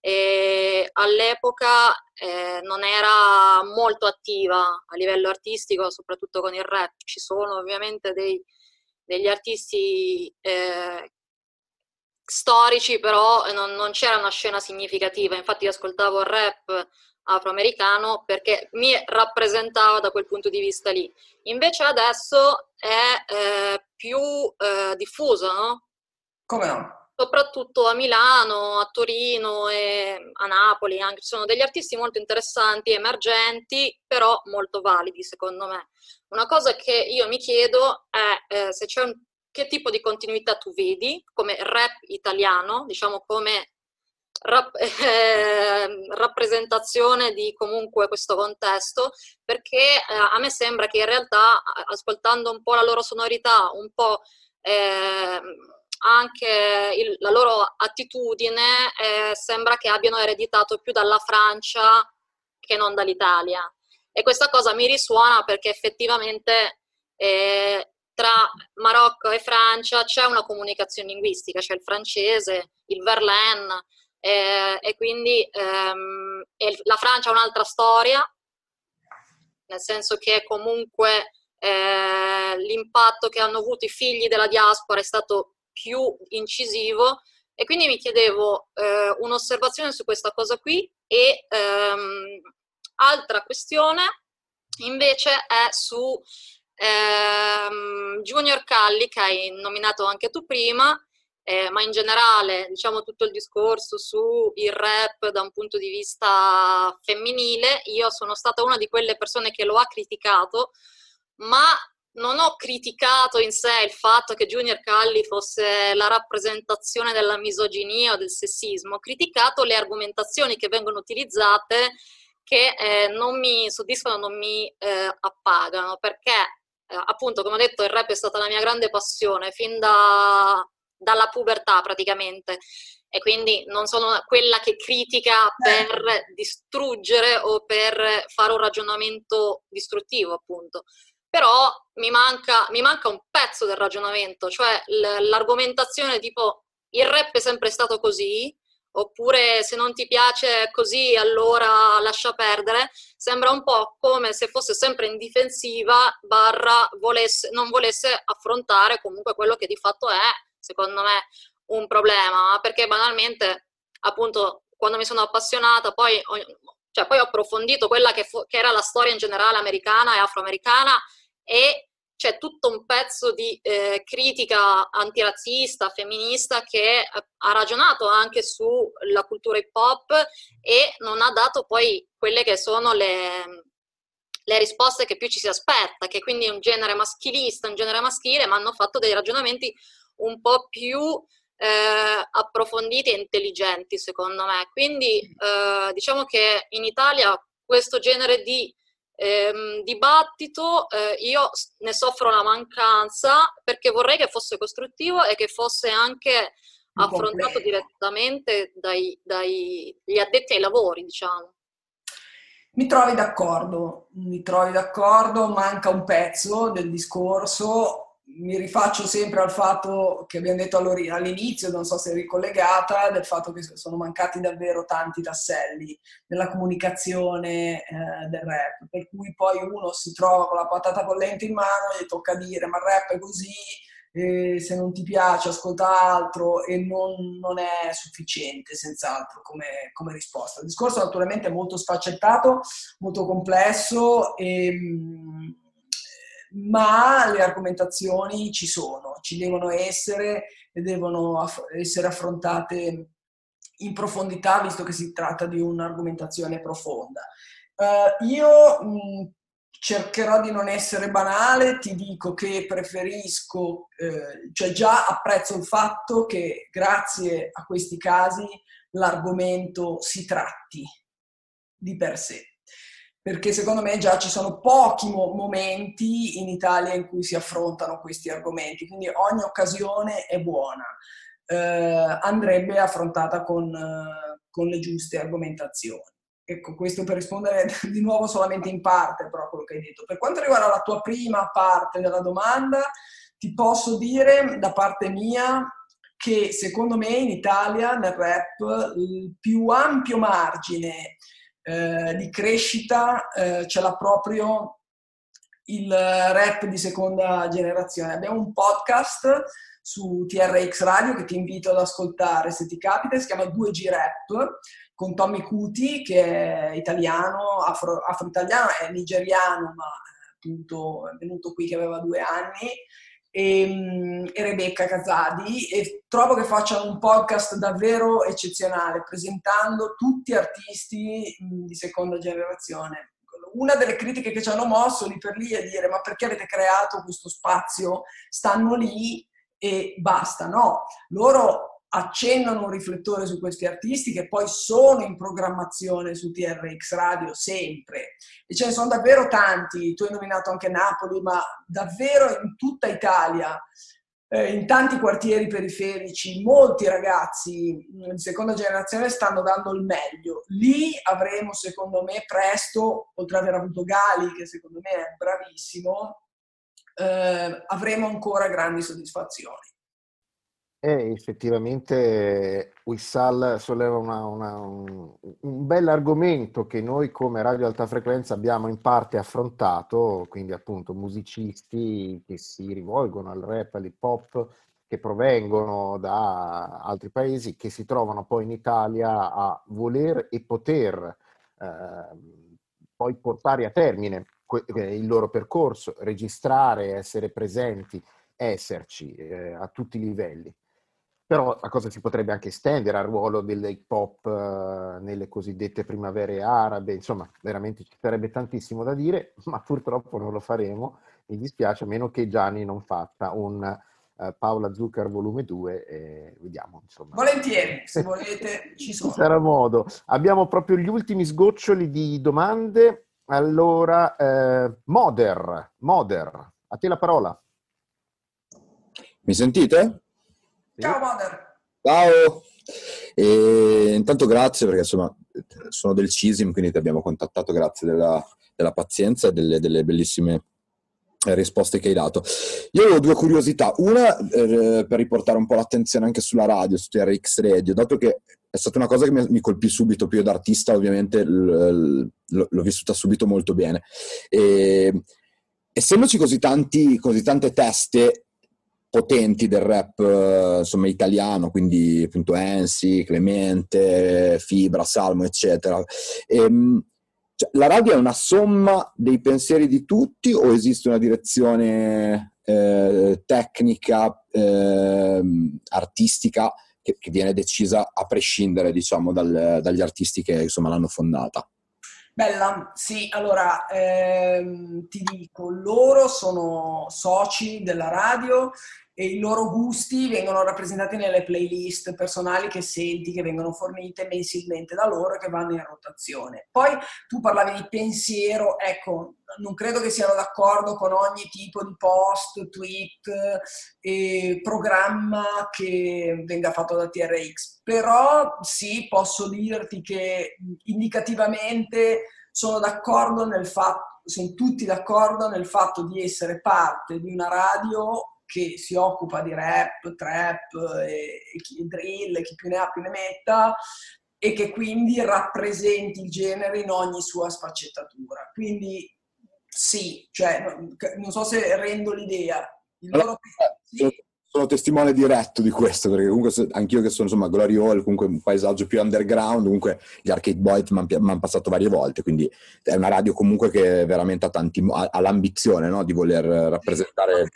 P: eh, all'epoca eh, non era molto attiva a livello artistico, soprattutto con il rap. Ci sono ovviamente dei- degli artisti eh, storici, però non, non c'era una scena significativa. Infatti io ascoltavo il rap afroamericano perché mi rappresentava da quel punto di vista lì. Invece adesso è eh, più eh, diffuso, no?
C: Come no?
P: Soprattutto a Milano, a Torino e a Napoli, anche ci sono degli artisti molto interessanti, emergenti, però molto validi secondo me. Una cosa che io mi chiedo è eh, se c'è un, che tipo di continuità tu vedi come rap italiano, diciamo come rap- [laughs] eh, rappresentazione di comunque questo contesto, perché eh, a me sembra che in realtà, ascoltando un po' la loro sonorità, un po' eh, anche il- la loro attitudine, eh, sembra che abbiano ereditato più dalla Francia che non dall'Italia. E questa cosa mi risuona perché effettivamente eh, tra Marocco e Francia c'è una comunicazione linguistica, c'è il francese, il verlaine, eh, e quindi ehm, e la Francia ha un'altra storia, nel senso che comunque eh, l'impatto che hanno avuto i figli della diaspora è stato più incisivo. E quindi mi chiedevo eh, un'osservazione su questa cosa qui e ehm, altra questione invece è su ehm, Junior Calli che hai nominato anche tu prima eh, ma in generale diciamo tutto il discorso su il rap da un punto di vista femminile, io sono stata una di quelle persone che lo ha criticato, ma non ho criticato in sé il fatto che Junior Calli fosse la rappresentazione della misoginia o del sessismo, ho criticato le argomentazioni che vengono utilizzate che eh, non mi soddisfano, non mi eh, appagano, perché eh, appunto, come ho detto, il rap è stata la mia grande passione fin da, dalla pubertà praticamente e quindi non sono quella che critica per distruggere o per fare un ragionamento distruttivo, appunto. Però mi manca, mi manca un pezzo del ragionamento, cioè l'argomentazione tipo il rap è sempre stato così, oppure se non ti piace così allora lascia perdere, sembra un po' come se fosse sempre in difensiva barra volesse, non volesse affrontare comunque quello che di fatto è, secondo me, un problema, perché banalmente, appunto, quando mi sono appassionata, poi cioè, poi ho approfondito quella che, fu, che era la storia in generale americana e afroamericana e c'è tutto un pezzo di eh, critica antirazzista, femminista che ha ragionato anche sulla cultura hip hop e non ha dato poi quelle che sono le, le risposte che più ci si aspetta, che quindi è un genere maschilista, un genere maschile, ma hanno fatto dei ragionamenti un po' più eh, approfonditi e intelligenti, secondo me. Quindi eh, diciamo che in Italia questo genere di ehm, dibattito eh, io ne soffro la mancanza perché vorrei che fosse costruttivo e che fosse anche affrontato direttamente dagli dai, addetti ai lavori, diciamo.
C: Mi trovi d'accordo, mi trovi d'accordo, manca un pezzo del discorso, mi rifaccio sempre al fatto che abbiamo detto all'inizio, non so se è ricollegata, del fatto che sono mancati davvero tanti tasselli nella comunicazione eh, del rap, per cui poi uno si trova con la patata bollente in mano e gli tocca dire ma il rap è così, eh, se non ti piace ascolta altro e non, non è sufficiente senz'altro come, come, risposta. Il discorso naturalmente è molto sfaccettato, molto complesso e ma le argomentazioni ci sono, ci devono essere e devono aff- essere affrontate in profondità, visto che si tratta di un'argomentazione profonda. Uh, io mh, cercherò di non essere banale, ti dico che preferisco, eh, cioè già apprezzo il fatto che grazie a questi casi l'argomento si tratti di per sé perché secondo me già ci sono pochi momenti in Italia in cui si affrontano questi argomenti, quindi ogni occasione è buona, eh, andrebbe affrontata con, eh, con, le giuste argomentazioni. Ecco, questo per rispondere [laughs] di nuovo solamente in parte però a quello che hai detto. Per quanto riguarda la tua prima parte della domanda, ti posso dire da parte mia che secondo me in Italia nel rap il più ampio margine eh, di crescita eh, ce l'ha proprio il rap di seconda generazione. Abbiamo un podcast su TRX Radio che ti invito ad ascoltare se ti capita, si chiama 2G Rap con Tommy Cuti che è italiano, afro, afro-italiano, è nigeriano ma eh, appunto è venuto qui che aveva due anni e, ehm, e, Rebecca Casadi e trovo che facciano un podcast davvero eccezionale presentando tutti artisti di seconda generazione. Una delle critiche che ci hanno mosso lì per lì è dire ma perché avete creato questo spazio? Stanno lì e basta, no? Loro accennano un riflettore su questi artisti che poi sono in programmazione su TRX Radio sempre e ce ne sono davvero tanti, tu hai nominato anche Napoli, ma davvero in tutta Italia, eh, in tanti quartieri periferici, molti ragazzi mm, di seconda generazione stanno dando il meglio. Lì avremo, secondo me, presto, oltre ad aver avuto Gali, che secondo me è bravissimo, eh, avremo ancora grandi soddisfazioni.
D: E effettivamente Wissal solleva una, una, un, un bell'argomento che noi come Radio Alta Frequenza abbiamo in parte affrontato, quindi appunto musicisti che si rivolgono al rap, all'hip hop, che provengono da altri paesi, che si trovano poi in Italia a voler e poter eh, poi portare a termine que- il loro percorso, registrare, essere presenti, esserci eh, a tutti i livelli. Però la cosa si potrebbe anche estendere al ruolo dell'hip hop uh, nelle cosiddette primavere arabe, insomma, veramente ci sarebbe tantissimo da dire, [laughs] ma purtroppo non lo faremo, mi dispiace, a meno che Gianni non fatta un, uh, eh, Paola Zucker volume 2 e vediamo, insomma.
C: Volentieri, se [laughs] volete, ci sono.
D: Sarà modo. Abbiamo proprio gli ultimi sgoccioli di domande. Allora, eh, Moder, Moder, a te la parola.
Q: Mi sentite?
C: Ciao Moder.
Q: Ciao! E intanto grazie perché insomma sono del CISIM, quindi ti abbiamo contattato grazie della, della pazienza e delle, delle bellissime risposte che hai dato. Io avevo due curiosità. Una eh, per riportare un po' l'attenzione anche sulla radio, su TRX Radio, dato che è stata una cosa che mi, colpì subito, più da artista ovviamente l, l, l'ho vissuta subito molto bene. E, essendoci così, tanti, così tante teste potenti del rap eh, insomma italiano, quindi appunto Ensi, Clemente, Fibra, Salmo, eccetera. E, ehm, cioè, la radio è una somma dei pensieri di tutti o esiste una direzione eh, tecnica, eh, artistica che, che, viene decisa a prescindere diciamo dal, dagli artisti che insomma l'hanno fondata?
C: Bella, sì, allora ehm, ti dico, loro sono soci della radio i loro gusti vengono rappresentati nelle playlist personali che senti, che vengono fornite mensilmente da loro e che vanno in rotazione. Poi tu parlavi di pensiero, ecco, non credo che siano d'accordo con ogni tipo di post, tweet e programma che venga fatto da TRX, però sì, posso dirti che indicativamente sono d'accordo nel fatto, sono tutti d'accordo nel fatto di essere parte di una radio che si occupa di rap, trap e, e chi, drill, chi più ne ha più ne metta, e che quindi rappresenti il genere in ogni sua sfaccettatura. Quindi sì, cioè, non so se rendo l'idea. Il loro...
Q: Sono, sono testimone diretto di questo, perché comunque anch'io che sono insomma Glory Hall, comunque un paesaggio più underground, comunque gli Arcade Boys mi hanno passato varie volte, quindi è una radio comunque che veramente ha, tanti, ha l'ambizione no? di voler rappresentare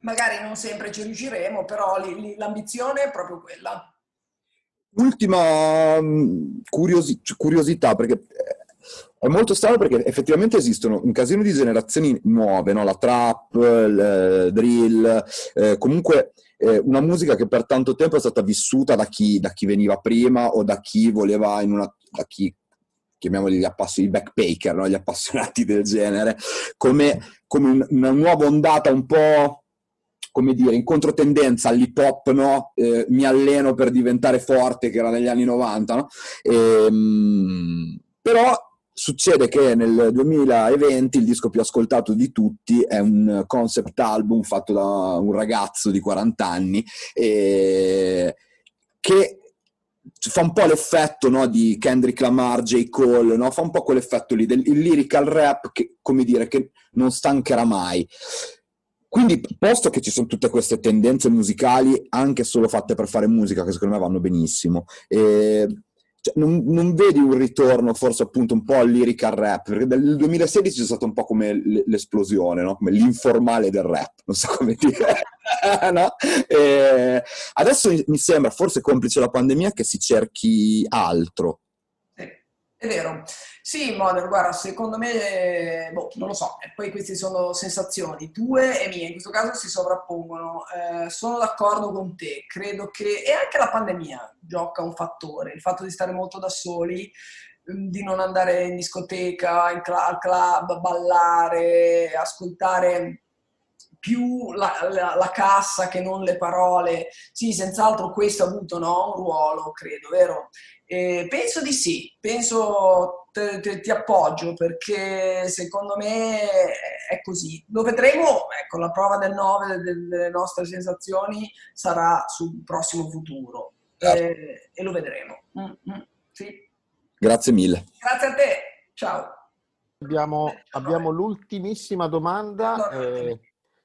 C: magari non sempre ci riusciremo, però l'ambizione è proprio quella.
Q: Ultima mm, curiosi- curiosità, perché eh, è molto strano perché effettivamente esistono un casino di generazioni nuove, no? la trap, il drill, eh, comunque eh, una musica che per tanto tempo è stata vissuta da chi, da chi veniva prima o da chi voleva in una, da chi chiamiamoli gli appassionati, i backpacker, no? gli appassionati del genere, come, come una nuova ondata un po' come dire, in controtendenza all'hip hop, no? Eh, mi alleno per diventare forte, che era negli anni 90, no? E, ehm, però succede che nel 2020 il disco più ascoltato di tutti è un concept album fatto da un ragazzo di 40 anni eh, che fa un po' l'effetto no, di Kendrick Lamar, J. Cole, no? fa un po' quell'effetto lì, del lyrical rap che, come dire, che non stancherà mai. Quindi, posto che ci sono tutte queste tendenze musicali, anche solo fatte per fare musica, che secondo me vanno benissimo, e, cioè, non, non, vedi un ritorno forse appunto un po' al lyrical rap, perché nel 2016 c'è stato un po' come l'esplosione, no? come l'informale del rap, non so come dire. [laughs] no? adesso mi sembra, forse complice la pandemia, che si cerchi altro.
C: È vero. Sì, Modern, guarda, secondo me, boh, non lo so, poi queste sono sensazioni tue e mie, in questo caso si sovrappongono. Eh, sono d'accordo con te, credo che, e anche la pandemia gioca un fattore, il fatto di stare molto da soli, mm, di non andare in discoteca, in cl- al club, ballare, ascoltare più la, la, la, cassa che non le parole. Sì, senz'altro questo ha avuto no, un ruolo, credo, vero? Eh, penso di sì, penso te, te, ti appoggio perché secondo me è così. Lo vedremo, ecco, la prova del 9 delle nostre sensazioni sarà sul prossimo futuro eh, e lo vedremo. Mm-hmm. Sì.
Q: Grazie mille.
C: Grazie a te, ciao.
D: Abbiamo, abbiamo l'ultimissima domanda. Eh,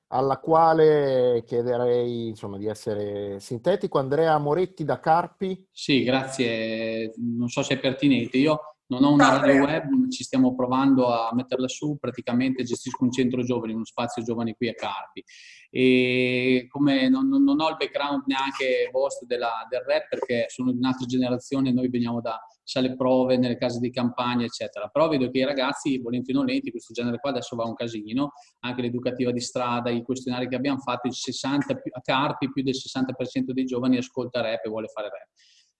D: alla quale chiederei insomma, di essere sintetico. Andrea Moretti da Carpi.
R: Sì, grazie. Non so se è pertinente. Io non ho una radio web, ci stiamo provando a metterla su, praticamente gestisco un centro giovani, uno spazio giovani qui a Carpi. E come non, non- non ho il background neanche vostro della- del rap perché sono di un'altra generazione, noi veniamo da sale prove nelle case di campagna, eccetera. Però vedo che i ragazzi, volenti o nolenti, questo genere qua adesso va un casino, anche l'educativa di strada, i questionari che abbiamo fatto, il 60, più- a Carpi più del 60% dei giovani ascolta rap e vuole fare rap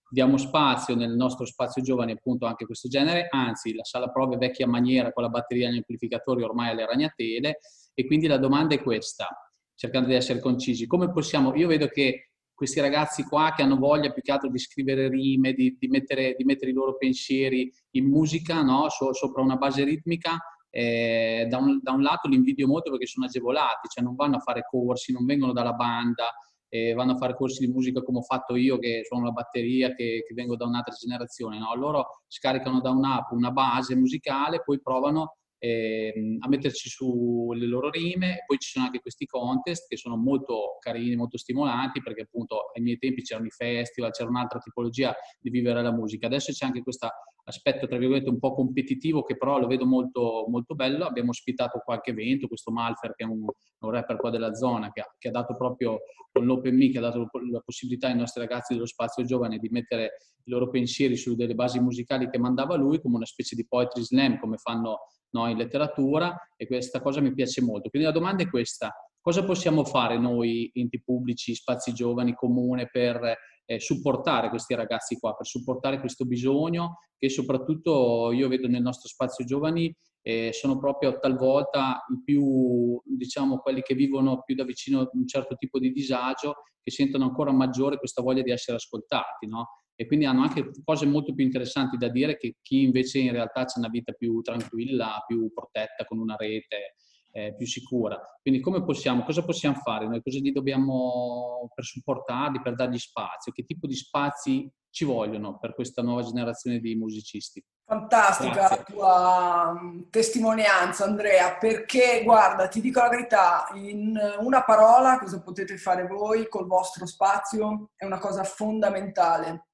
R: diamo spazio nel nostro spazio giovani appunto anche questo genere, anzi la sala prove vecchia maniera con la batteria e gli amplificatori ormai alle ragnatele e quindi la domanda è questa, cercando di essere concisi, come possiamo, io vedo che questi ragazzi qua che hanno voglia più che altro di scrivere rime, di, di mettere, di mettere i loro pensieri in musica, no? So- sopra una base ritmica, eh, da, un, da un lato li invidio molto perché sono agevolati, cioè non vanno a fare corsi, non vengono dalla banda, eh, vanno a fare corsi di musica come ho fatto io, che suono la batteria, che, che vengo da un'altra generazione. No? Loro scaricano da un'app una base musicale, poi provano ehm, a metterci su le loro rime, poi ci sono anche questi contest che sono molto carini, molto stimolanti, perché appunto ai miei tempi c'erano i festival, c'era un'altra tipologia di vivere la musica. Adesso c'è anche questo aspetto, tra virgolette, un po' competitivo, che però lo vedo molto, molto bello. Abbiamo ospitato qualche evento, questo Malfer, che è un, un rapper qua della zona, che che ha dato proprio con l'Open Me, che ha dato la possibilità ai nostri ragazzi dello spazio giovane di mettere i loro pensieri su delle basi musicali che mandava lui, come una specie di poetry slam, come fanno no, in letteratura, e questa cosa mi piace molto. Quindi la domanda è questa. Cosa possiamo fare noi, enti pubblici, spazi giovani, comune, per eh, supportare questi ragazzi qua, per supportare questo bisogno che soprattutto io vedo nel nostro spazio giovani eh, sono proprio talvolta i più, diciamo, quelli che vivono più da vicino un certo tipo di disagio, che sentono ancora maggiore questa voglia di essere ascoltati, no? E quindi hanno anche cose molto più interessanti da dire che chi invece in realtà ha una vita più tranquilla, più protetta, con una rete eh, più sicura. Quindi come possiamo, cosa possiamo fare noi? Cosa gli dobbiamo per supportarli, per dargli spazio? Che tipo di spazi ci vogliono per questa nuova generazione di musicisti?
C: Fantastica
R: Grazie.
C: la tua mm, testimonianza, Andrea, perché guarda, ti dico la verità, in una parola, cosa potete fare voi col vostro spazio è una cosa fondamentale,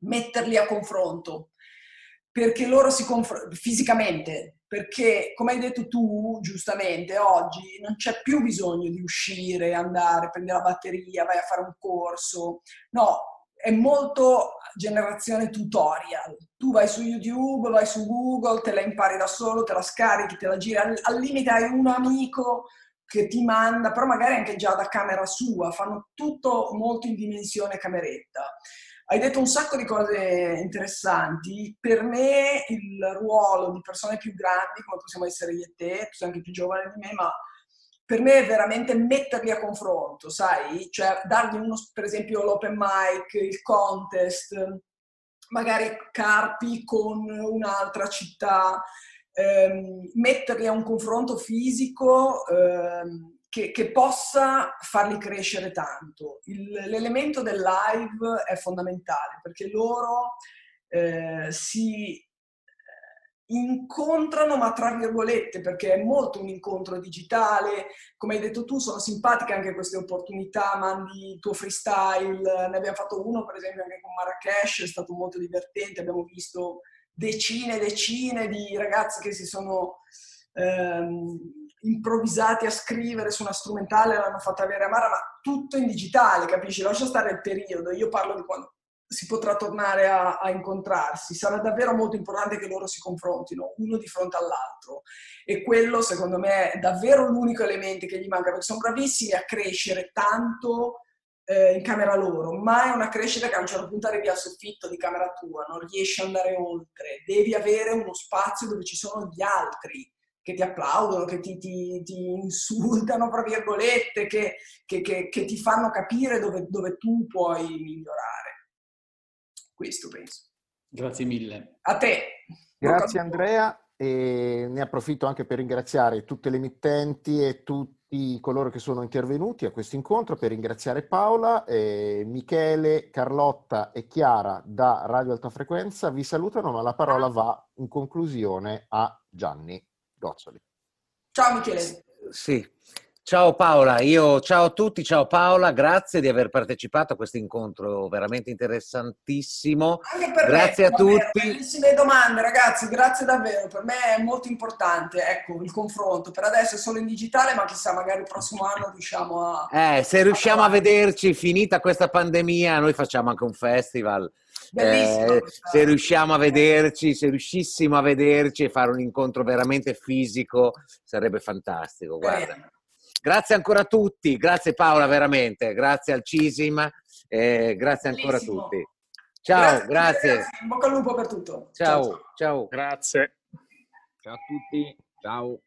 C: metterli a confronto, perché loro si confrontano fisicamente, perché come hai detto tu giustamente, oggi non c'è più bisogno di uscire, andare, prendere la batteria, vai a fare un corso, no, è molto generazione tutorial. Tu vai su YouTube, vai su Google, te la impari da solo, te la scarichi, te la giri. Al, al limite hai un amico che ti manda, però magari anche già da camera sua, fanno tutto molto in dimensione cameretta. Hai detto un sacco di cose interessanti. Per me il ruolo di persone più grandi, come possiamo essere io e te, tu sei anche più giovane di me, ma per me è veramente metterli a confronto, sai? Cioè dargli uno, per esempio l'open mic, il contest, magari Carpi con un'altra città, ehm, metterli a un confronto fisico ehm, che, che possa farli crescere tanto. Il- l'elemento del live è fondamentale perché loro eh, si incontrano, ma tra virgolette, perché è molto un incontro digitale. Come hai detto tu, sono simpatiche anche queste opportunità, mandi il tuo freestyle. Ne abbiamo fatto uno, per esempio, anche con Marrakesh, è stato molto divertente. Abbiamo visto decine e decine di ragazzi che si sono ehm, improvvisati a scrivere su una strumentale, l'hanno fatta avere a Mara, ma tutto in digitale, capisci? Lascia stare il periodo. Io parlo di quando si potrà tornare a, a incontrarsi. Sarà davvero molto importante che loro si confrontino uno di fronte all'altro. E quello, secondo me, è davvero l'unico elemento che gli manca, perché sono bravissimi a crescere tanto eh, in camera loro, ma è una crescita che a un certo punto arrivi al soffitto di camera tua, non riesci ad andare oltre. Devi avere uno spazio dove ci sono gli altri che ti applaudono, che ti, ti- ti insultano, tra virgolette, che, che- che- che ti fanno capire dove, dove tu puoi migliorare. Questo penso.
R: Grazie mille.
C: A te.
D: Grazie Andrea e ne approfitto anche per ringraziare tutte le emittenti e tutti coloro che sono intervenuti a questo incontro, per ringraziare Paola, eh, Michele, Carlotta e Chiara da Radio Alta Frequenza vi salutano, ma la parola va in conclusione a Gianni Gozzoli.
C: Ciao Michele.
B: Sì, Ciao Paola, io ciao a tutti, ciao Paola, grazie di aver partecipato a questo incontro veramente interessantissimo.
C: Anche per
B: Grazie
C: me,
B: a
C: davvero,
B: tutti.
C: Bellissime domande, ragazzi, grazie davvero. Per me è molto importante, ecco, il confronto. Per adesso è solo in digitale, ma chissà, magari il prossimo anno riusciamo a...
B: Eh, se riusciamo a vederci, finita questa pandemia, noi facciamo anche un festival.
C: Bellissimo.
B: Eh, se riusciamo a vederci, se riuscissimo a vederci e fare un incontro veramente fisico, sarebbe fantastico. Guarda. Grazie ancora a tutti, grazie Paola veramente, grazie al CISIM, eh, grazie ancora a
C: Bellissimo.
B: tutti. Ciao, grazie.
C: ragazzi, In bocca al lupo per tutto.
B: Ciao, ciao.
M: Grazie.
J: Ciao a tutti, ciao.